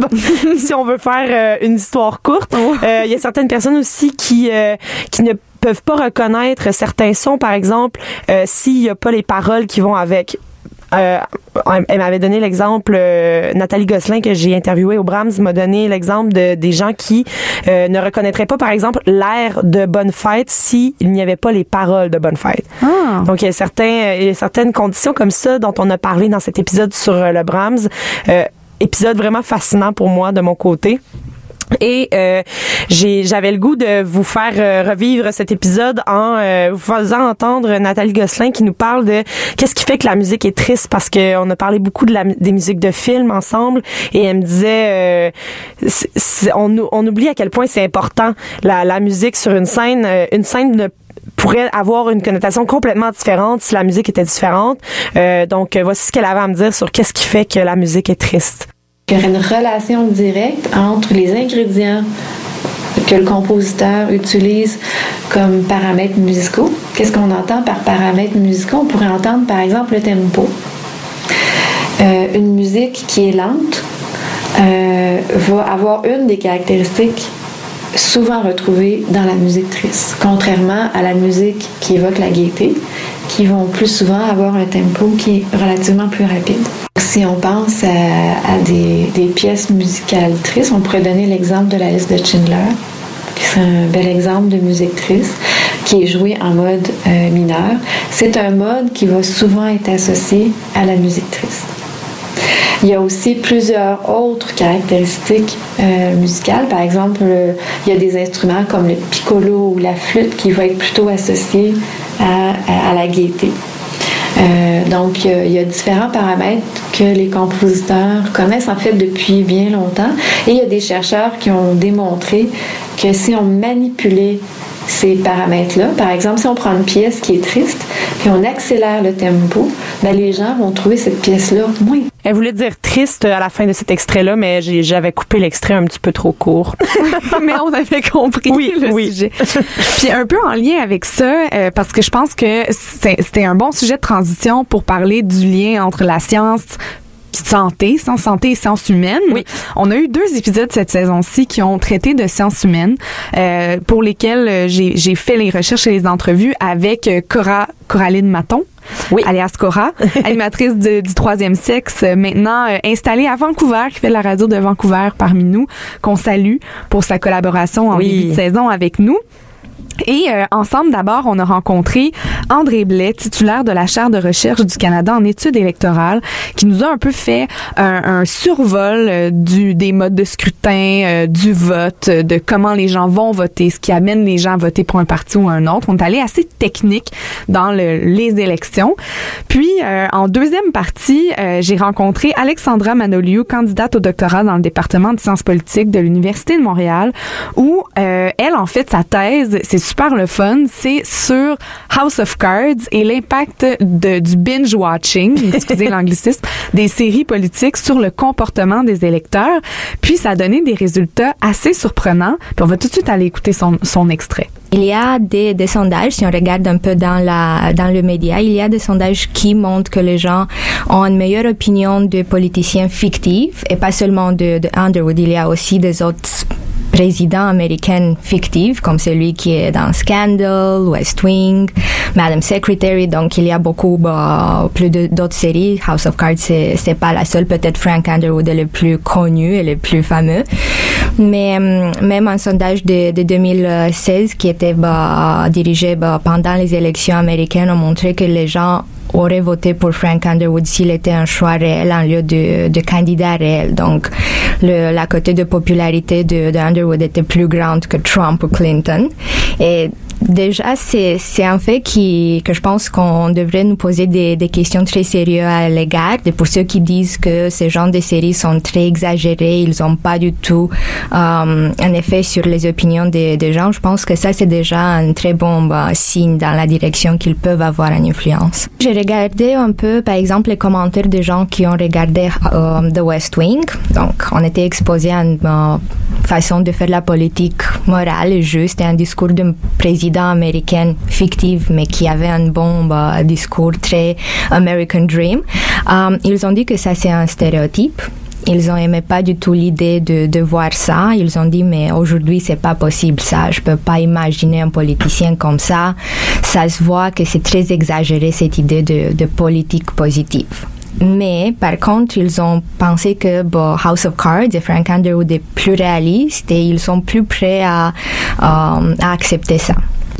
Si on veut faire une histoire courte, euh, il y a certaines personnes aussi qui qui ne peuvent pas reconnaître certains sons, par exemple, s'il n'y a pas les paroles qui vont avec. Euh, elle m'avait donné l'exemple, euh, Nathalie Gosselin que j'ai interviewé au Brahms m'a donné l'exemple de des gens qui euh, ne reconnaîtraient pas, par exemple, l'air de Bonne Fête s'il n'y avait pas les paroles de Bonne Fête. Donc il y a certains, il y a certaines conditions comme ça dont on a parlé dans cet épisode sur euh, le Brahms. Euh, épisode vraiment fascinant pour moi de mon côté. Et euh, j'avais le goût de vous faire euh, revivre cet épisode en euh, vous faisant entendre Nathalie Gosselin qui nous parle de qu'est-ce qui fait que la musique est triste parce qu'on a parlé beaucoup de la, des musiques de films ensemble et elle me disait euh, c'est- on, on oublie à quel point c'est important la, la musique sur une scène euh, une scène ne pourrait avoir une connotation complètement différente si la musique était différente. Donc, voici ce qu'elle avait à me dire sur qu'est-ce qui fait que la musique est triste. Il y aurait une relation directe entre les ingrédients que le compositeur utilise comme paramètres musicaux. Qu'est-ce qu'on entend par paramètres musicaux? On pourrait entendre par exemple le tempo. Euh, une musique qui est lente euh, va avoir une des caractéristiques souvent retrouvées dans la musique triste, contrairement à la musique qui évoque la gaieté, qui vont plus souvent avoir un tempo qui est relativement plus rapide. Si on pense à, des, pièces musicales tristes, on pourrait donner l'exemple de la liste de Schindler. c'est un bel exemple de musique triste, qui est jouée en mode euh, mineur. C'est un mode qui va souvent être associé à la musique triste. Il y a aussi plusieurs autres caractéristiques euh, musicales. Par exemple, euh, il y a des instruments comme le piccolo ou la flûte qui vont être plutôt associés à, la gaieté. Euh, donc, il y a différents paramètres que les compositeurs connaissent en fait depuis bien longtemps. Et il y a des chercheurs qui ont démontré que si on manipulait ces paramètres-là, par exemple, si on prend une pièce qui est triste, puis on accélère le tempo, ben, les gens vont trouver cette pièce-là moins Elle voulait dire triste à la fin de cet extrait-là, mais j'avais coupé l'extrait un petit peu trop court. mais on avait compris le sujet. Puis un peu en lien avec ça, euh, parce que je pense que c'est- c'était un bon sujet de transition pour parler du lien entre la science santé, sciences santé et sciences humaines. On a eu deux épisodes cette saison-ci qui ont traité de sciences humaines, euh, pour lesquels euh, j'ai j'ai fait les recherches et les entrevues avec euh, Cora, Coraline Maton. alias Cora, animatrice de- du troisième sexe, euh, maintenant installée à Vancouver, qui fait de la radio de Vancouver parmi nous, qu'on salue pour sa collaboration en Oui. début de saison avec nous. Et euh, ensemble, d'abord, on a rencontré André Blais, titulaire de la chaire de recherche du Canada en études électorales, qui nous a un peu fait un, un survol euh, du, des modes de scrutin, euh, du vote, euh, de comment les gens vont voter, ce qui amène les gens à voter pour un parti ou un autre. On est allé assez technique dans le- les élections. Puis, en deuxième partie, j'ai rencontré Alexandra Manoliu, candidate au doctorat dans le département de sciences politiques de l'Université de Montréal, où elle, en fait, sa thèse, super le fun, c'est sur House of Cards et l'impact du binge-watching, excusez l'anglicisme, des séries politiques sur le comportement des électeurs. Puis, ça a donné des résultats assez surprenants. Puis, on va tout de suite aller écouter son, son extrait. Il y a des, des sondages, si on regarde un peu dans, la, dans le média, il y a des sondages qui montrent que les gens ont une meilleure opinion de politiciens fictifs et pas seulement de, de Underwood. Il y a aussi des autres présidents américains fictifs, comme celui qui est dans Scandal, West Wing, Madam Secretary. Donc, il y a beaucoup, bah, plus d'autres séries. House of Cards, c'est pas la seule. Peut-être Frank Underwood est le plus connu et le plus fameux. Mais hum, même un sondage de, de 2016 qui était bah, dirigé bah, pendant les élections américaines a montré que les gens auraient voté pour Frank Underwood s'il était un choix réel en lieu de, de candidat réel. Donc, le, la côté de popularité de, de Underwood était plus grande que Trump ou Clinton. Et déjà, c'est, un fait que je pense qu'on devrait nous poser des, questions très sérieuses à l'égard. Et pour ceux qui disent que ces genres de séries sont très exagérés, ils n'ont pas du tout euh, un effet sur les opinions des, des gens, je pense que ça, c'est déjà un très bon bah, signe dans la direction qu'ils peuvent avoir une influence. J'ai regardé un peu, par exemple, les commentaires des gens qui ont regardé euh, The West Wing. Donc, on était exposé à une euh, façon de faire la politique morale et juste et un discours d'un président américain fictif, mais qui avait un bon bah, discours très American Dream. Euh, ils ont dit que ça, c'est un stéréotype. Ils ont aimé pas du tout l'idée de, voir ça. Ils ont dit mais aujourd'hui c'est pas possible ça. Je peux pas imaginer un politicien comme ça. Ça se voit que c'est très exagéré cette idée de, politique positive. Mais par contre, ils ont pensé que House of Cards et Frank Underwood est plus réaliste et ils sont plus prêts à, euh, à accepter ça.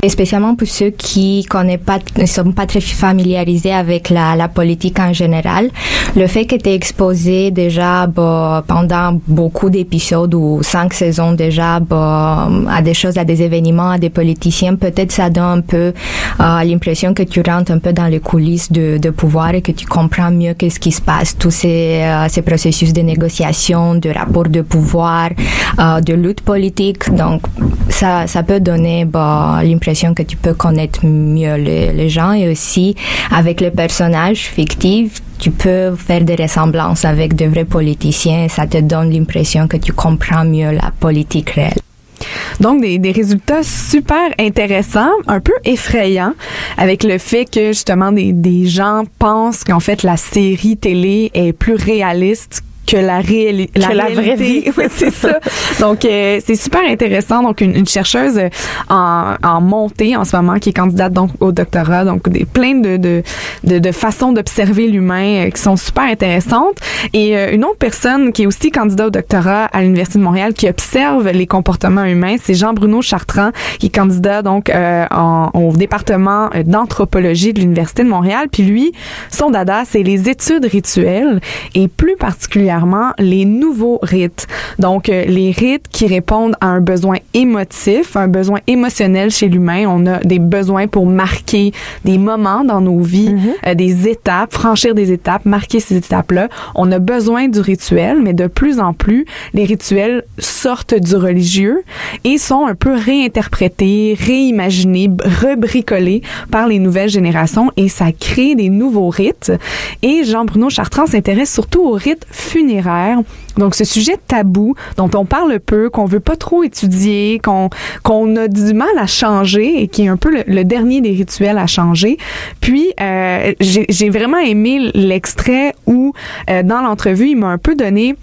Spécialement pour ceux qui pas, ne sont pas très familiarisés avec la, politique en général, le fait que tu es exposé déjà bon, pendant beaucoup d'épisodes ou cinq saisons déjà bon, à des choses, à des événements, à des politiciens, peut-être ça donne un peu euh, l'impression que tu rentres un peu dans les coulisses de, pouvoir et que tu comprends mieux qu'est-ce qui se passe, tous ces, euh, ces processus de négociation, de rapport de pouvoir, euh, de lutte politique. Donc, ça, ça peut donner bon, l'impression que tu peux connaître mieux les, gens et aussi avec les personnages fictifs, tu peux faire des ressemblances avec de vrais politiciens et ça te donne l'impression que tu comprends mieux la politique réelle. Donc, des, des résultats super intéressants, un peu effrayants, avec le fait que justement des, des gens pensent qu'en fait la série télé est plus réaliste que la, réalité Que la vraie vie. Oui, c'est ça. Donc, euh, c'est super intéressant. Donc, une, une chercheuse euh, en, en montée en ce moment qui est candidate donc au doctorat. Donc, des plein de, de, de, de façons d'observer l'humain euh, qui sont super intéressantes. Et euh, une autre personne qui est aussi candidat au doctorat à l'Université de Montréal qui observe les comportements humains, c'est Jean-Bruno Chartrand qui est candidat donc euh, en, au département euh, d'anthropologie de l'Université de Montréal. Puis lui, son dada, c'est les études rituelles et plus particulièrement les nouveaux rites. Donc, euh, les rites qui répondent à un besoin émotif, un besoin émotionnel chez l'humain. On a des besoins pour marquer des moments dans nos vies, euh, des étapes, franchir des étapes, marquer ces étapes-là. On a besoin du rituel, mais de plus en plus, les rituels sortent du religieux et sont un peu réinterprétés, réimaginés, rebricolés par les nouvelles générations et ça crée des nouveaux rites. Et Jean-Bruno Chartrand s'intéresse surtout aux rites funéraires. Donc, ce sujet tabou dont on parle peu, qu'on veut pas trop étudier, qu'on qu'on a du mal à changer et qui est un peu le, dernier des rituels à changer. Puis, euh, j'ai vraiment aimé l'extrait où, euh, dans l'entrevue, il m'a un peu donné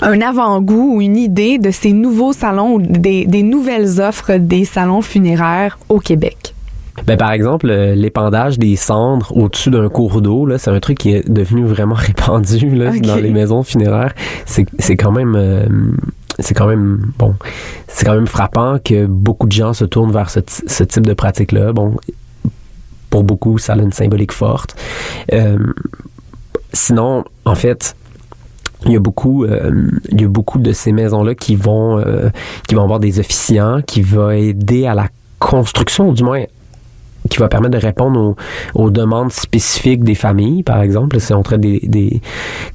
un avant-goût ou une idée de ces nouveaux salons, des nouvelles offres des salons funéraires au Québec. Ben, par exemple, euh, l'épandage des cendres au-dessus d'un cours d'eau, là, c'est un truc qui est devenu vraiment répandu là, dans les maisons funéraires. C'est, c'est quand même, euh, c'est quand même bon, c'est quand même frappant que beaucoup de gens se tournent vers ce, ce type de pratique-là. Bon, pour beaucoup, ça a une symbolique forte. Euh, sinon, en fait, il y a beaucoup, euh, il y a beaucoup de ces maisons-là qui vont, euh, qui vont avoir des officiants, qui vont aider à la construction, ou du moins qui va permettre de répondre aux, aux demandes spécifiques des familles, par exemple. Si on traite des, des,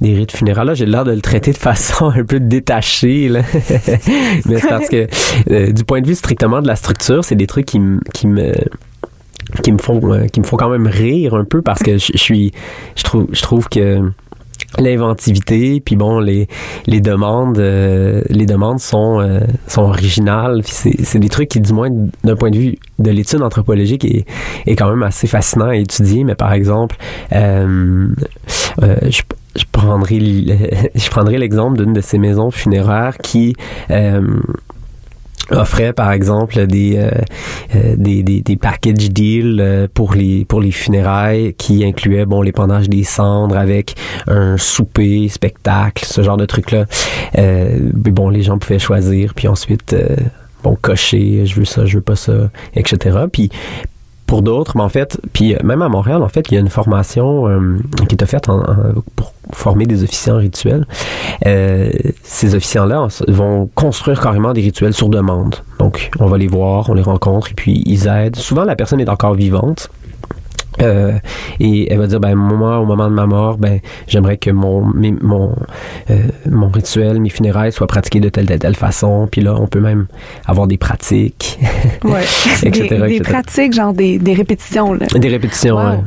des rites funéraires, là, j'ai l'air de le traiter de façon un peu détachée. Là. Mais c'est parce que, euh, du point de vue strictement de la structure, c'est des trucs qui, qui me qui me font euh, qui me font quand même rire un peu parce que je, je suis je trouve je trouve que l'inventivité puis bon les les demandes euh, les demandes sont euh, sont originales c'est des trucs qui du moins d'un point de vue de l'étude anthropologique est, est quand même assez fascinant à étudier mais par exemple euh, euh, je je prendrai je prendrai l'exemple d'une de ces maisons funéraires qui euh, offrait par exemple des euh, euh, des, des, des package deals euh, pour les pour les funérailles qui incluaient bon l'épandage des cendres avec un souper spectacle ce genre de trucs là bon les gens pouvaient choisir puis ensuite bon cocher je veux ça je veux pas ça etc puis pour d'autres, mais en fait, puis euh, même à Montréal, en fait, il y a une formation euh, qui est faite en- en- pour former des officiants rituels. Euh, ces officiants-là vont construire carrément des rituels sur demande. Donc, on va les voir, on les rencontre, et puis ils aident. Souvent, la personne est encore vivante. Euh, et elle va dire ben moi au moment de ma mort ben j'aimerais que mon mes- mon euh, mon rituel mes funérailles soient pratiqués de telle telle telle façon puis là on peut même avoir des pratiques Ouais. etc., des, des pratiques, genre des, des répétitions. Là. des répétitions ouais.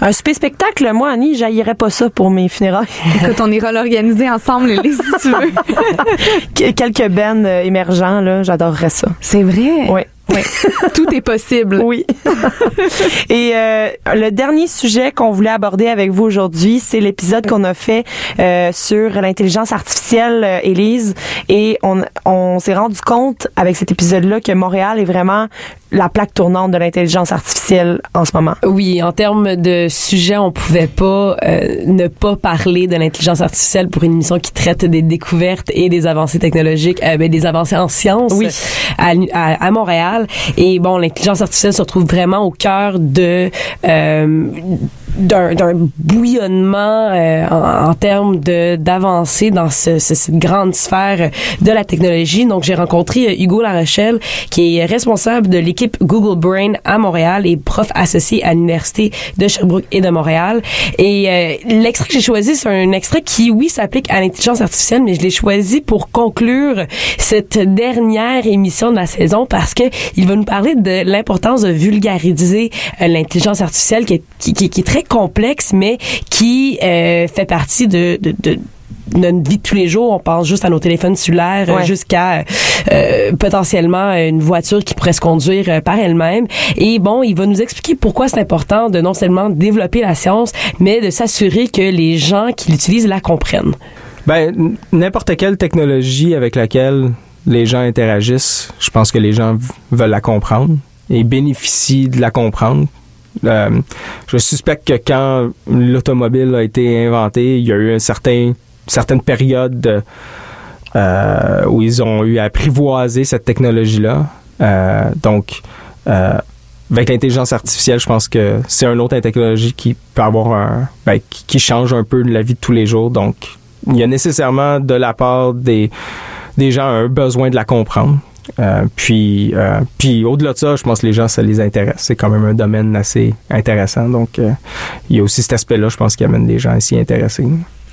Un super spectacle, moi, Annie, j'haïrais pas ça pour mes funérailles. Écoute, on ira l'organiser ensemble, Lily, si tu veux. Que- Quelques bennes euh, émergents, là, j'adorerais ça. C'est vrai? Oui. Oui. Tout est possible. Oui. Et euh, le dernier sujet qu'on voulait aborder avec vous aujourd'hui, c'est l'épisode qu'on a fait euh, sur l'intelligence artificielle, euh, Élise. Et on, on s'est rendu compte avec cet épisode-là que Montréal est vraiment la plaque tournante de l'intelligence artificielle en ce moment. Oui, en termes de sujet, on pouvait pas euh, ne pas parler de l'intelligence artificielle pour une émission qui traite des découvertes et des avancées technologiques, euh, ben, des avancées en sciences Oui. à, à, à Montréal. Et bon, l'intelligence artificielle se retrouve vraiment au cœur de euh, d'un bouillonnement euh, en, en termes de d'avancées dans ce, ce- cette grande sphère de la technologie. Donc, j'ai rencontré euh, Hugo Larochelle, qui est responsable de l'équipe Google Brain à Montréal et prof associé à l'Université de Sherbrooke et de Montréal. Et euh, l'extrait que j'ai choisi, c'est un extrait qui, oui, s'applique à l'intelligence artificielle, mais je l'ai choisi pour conclure cette dernière émission de la saison parce que il va nous parler de l'importance de vulgariser euh, l'intelligence artificielle qui est, qui, qui- qui est très complexe, mais qui euh, fait partie de, de, de notre vie de tous les jours, on pense juste à nos téléphones cellulaires euh, Ouais. jusqu'à euh, potentiellement une voiture qui pourrait se conduire par elle-même. Et bon, il va nous expliquer pourquoi c'est important de non seulement développer la science, mais de s'assurer que les gens qui l'utilisent la comprennent. Ben, n'importe quelle technologie avec laquelle les gens interagissent, je pense que les gens veulent la comprendre et bénéficient de la comprendre. Euh, je suspecte que quand l'automobile a été inventée, il y a eu un certain, certaine période de- euh, où ils ont eu à apprivoiser cette technologie-là. Euh, donc, avec l'intelligence artificielle, je pense que c'est une autre technologie qui peut avoir un, ben, qui change un peu la vie de tous les jours. Donc, il y a nécessairement de la part des, des gens un besoin de la comprendre. Euh, puis, euh, puis au-delà de ça, je pense que les gens, ça les intéresse. C'est quand même un domaine assez intéressant. Donc, euh, il y a aussi cet aspect-là, je pense, qui amène les gens à s'y intéresser.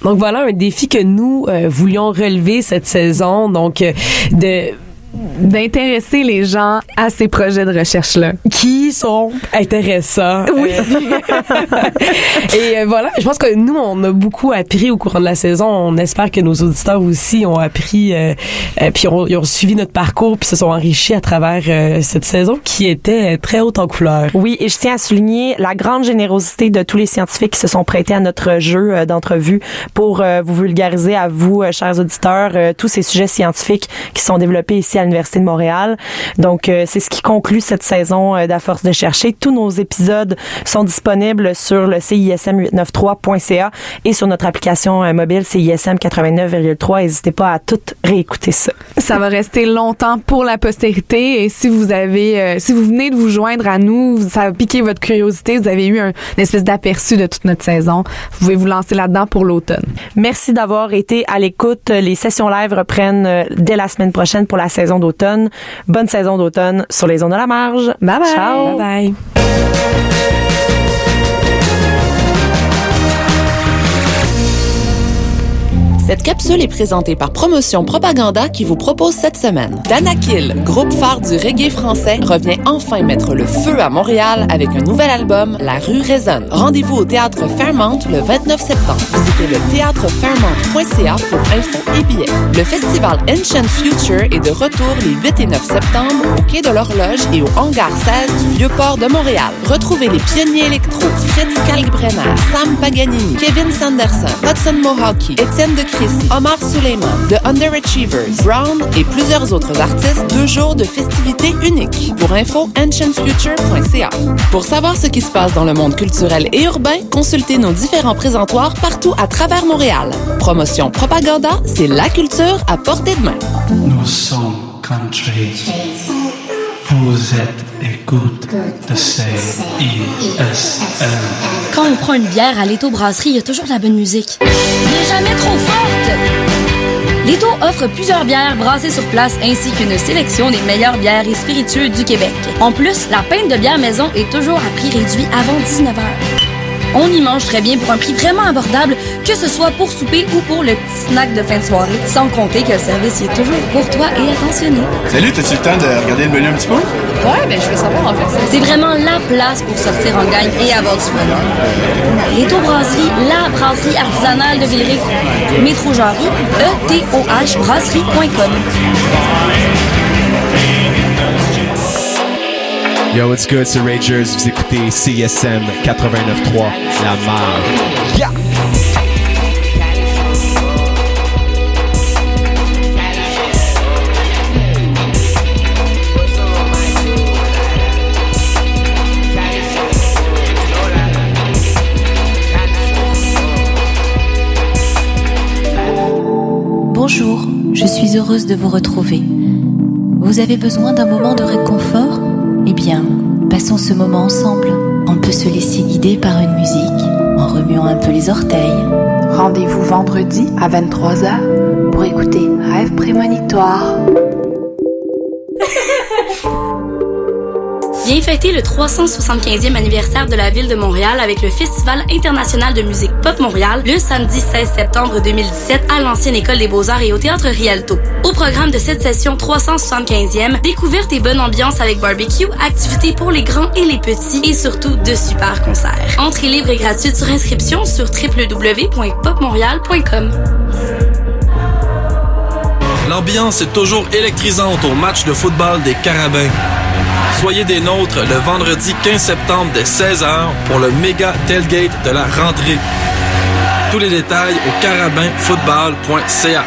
Donc voilà un défi que nous euh, voulions relever cette saison. Donc euh, de d'intéresser les gens à ces projets de recherche-là. Qui sont intéressants. Oui. Et euh, voilà, je pense que nous, on a beaucoup appris au cours de la saison. On espère que nos auditeurs aussi ont appris, euh, euh, puis ont, ils ont suivi notre parcours, puis se sont enrichis à travers euh, cette saison qui était très haute en couleurs. Oui, et je tiens à souligner la grande générosité de tous les scientifiques qui se sont prêtés à notre jeu euh, d'entrevue pour euh, vous vulgariser à vous, euh, chers auditeurs, euh, tous ces sujets scientifiques qui sont développés ici à l'Université de Montréal. Donc, euh, c'est ce qui conclut cette saison euh, d'À force de chercher. Tous nos épisodes sont disponibles sur le CISM893.ca et sur notre application euh, mobile CISM 89,3. N'hésitez pas à tout réécouter ça. Ça va rester longtemps pour la postérité et si vous avez, euh, si vous venez de vous joindre à nous, ça a piqué votre curiosité, vous avez eu un, une espèce d'aperçu de toute notre saison, vous pouvez vous lancer là-dedans pour l'automne. Merci d'avoir été à l'écoute. Les sessions live reprennent dès la semaine prochaine pour la saison d'automne. Bonne saison d'automne sur les ondes de la marge. Bye bye. Ciao. Bye bye. Cette capsule est présentée par Promotion Propaganda qui vous propose cette semaine. Danakil, groupe phare du reggae français, revient enfin mettre le feu à Montréal avec un nouvel album, La rue résonne. Rendez-vous au Théâtre Fairmount le 29 septembre. Visitez le théâtrefairmount.ca pour infos et billets. Le festival Ancient Future est de retour les 8 et 9 septembre au Quai de l'Horloge et au Hangar 16 du Vieux-Port de Montréal. Retrouvez les pionniers électro Fritz Kalkbrenner, Sam Paganini, Kevin Sanderson, Hudson Mohawkie, Étienne de Omar Suleiman, The Underachievers, Brown et plusieurs autres artistes, deux jours de festivités uniques. Pour info, ancientfuture.ca. Pour savoir ce qui se passe dans le monde culturel et urbain, consultez nos différents présentoirs partout à travers Montréal. Promotion Propaganda, c'est la culture à portée de main. Nous sommes country. Vous êtes écoute de CISM. Quand on prend une bière à Leto Brasserie, il y a toujours de la bonne musique. Mais jamais trop forte! Leto offre plusieurs bières brassées sur place ainsi qu'une sélection des meilleures bières et spiritueux du Québec. En plus, la pinte de bière maison est toujours à prix réduit avant 19h. On y mange très bien pour un prix vraiment abordable, que ce soit pour souper ou pour le petit snack de fin de soirée. Sans compter que le service y est toujours courtois et attentionné. Salut, t'as-tu le temps de regarder le menu un petit peu? Ouais, ben je veux savoir en fait. C'est vraiment la place pour sortir en gang et avoir du fun. Les Brasserie, la brasserie artisanale de Villeray. Métro Jarry, E-T-O-H brasserie.com. Yo, what's good, c'est Ragers. Vous écoutez CSM 89.3, La Marge. Bonjour, je suis heureuse de vous retrouver. Vous avez besoin d'un moment de réconfort? Eh bien, passons ce moment ensemble. On peut se laisser guider par une musique en remuant un peu les orteils. Rendez-vous vendredi à 23h pour écouter Rêve prémonitoire. Viens fêter le 375e anniversaire de la ville de Montréal avec le Festival international de musique Pop Montréal le samedi 16 septembre 2017 à l'ancienne école des beaux-arts et au théâtre Rialto. Au programme de cette session 375e, découverte et bonne ambiance avec barbecue, activités pour les grands et les petits et surtout de super concerts. Entrée libre et gratuite sur inscription sur www.popmontréal.com. L'ambiance est toujours électrisante au match de football des Carabins. Soyez des nôtres le vendredi 15 septembre dès 16h pour le méga tailgate de la rentrée. Tous les détails au carabinfootball.ca.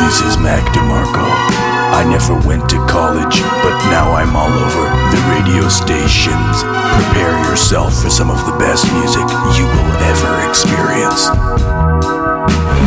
This is Mac DeMarco. I never went to college, but now I'm all over the radio stations. Prepare yourself for some of the best music you will ever experience.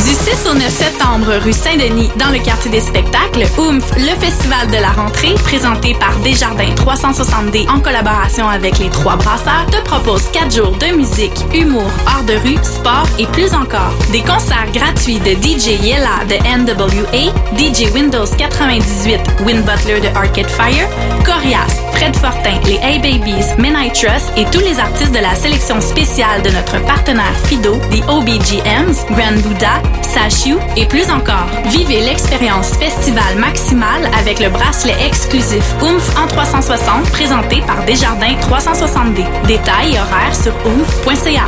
Du 6 au 9 septembre, rue Saint-Denis, dans le quartier des spectacles, OOMF, le festival de la rentrée, présenté par Desjardins 360D en collaboration avec les trois brasseurs, te propose 4 jours de musique, humour, art de rue, sport et plus encore. Des concerts gratuits de DJ Yella de NWA, DJ Windows 98, Win Butler de Arcade Fire, Corias, Fred Fortin, les A-Babies, Men I Trust et tous les artistes de la sélection spéciale de notre partenaire Fido, The OBGMs, Grand Buddha, Sashu et plus encore. Vivez l'expérience festival maximale avec le bracelet exclusif OOMF en 360 présenté par Desjardins 360D. Détails et horaires sur oomph.ca.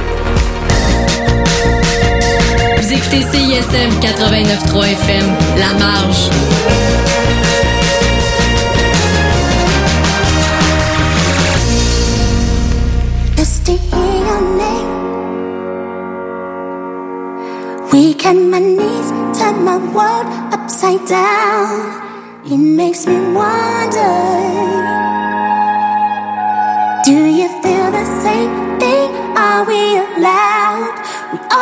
Vous écoutez CISM 89.3 FM, La Marge. Weak on my knees, turn my world upside down. It makes me wonder. Do you feel the same thing? Are we alive?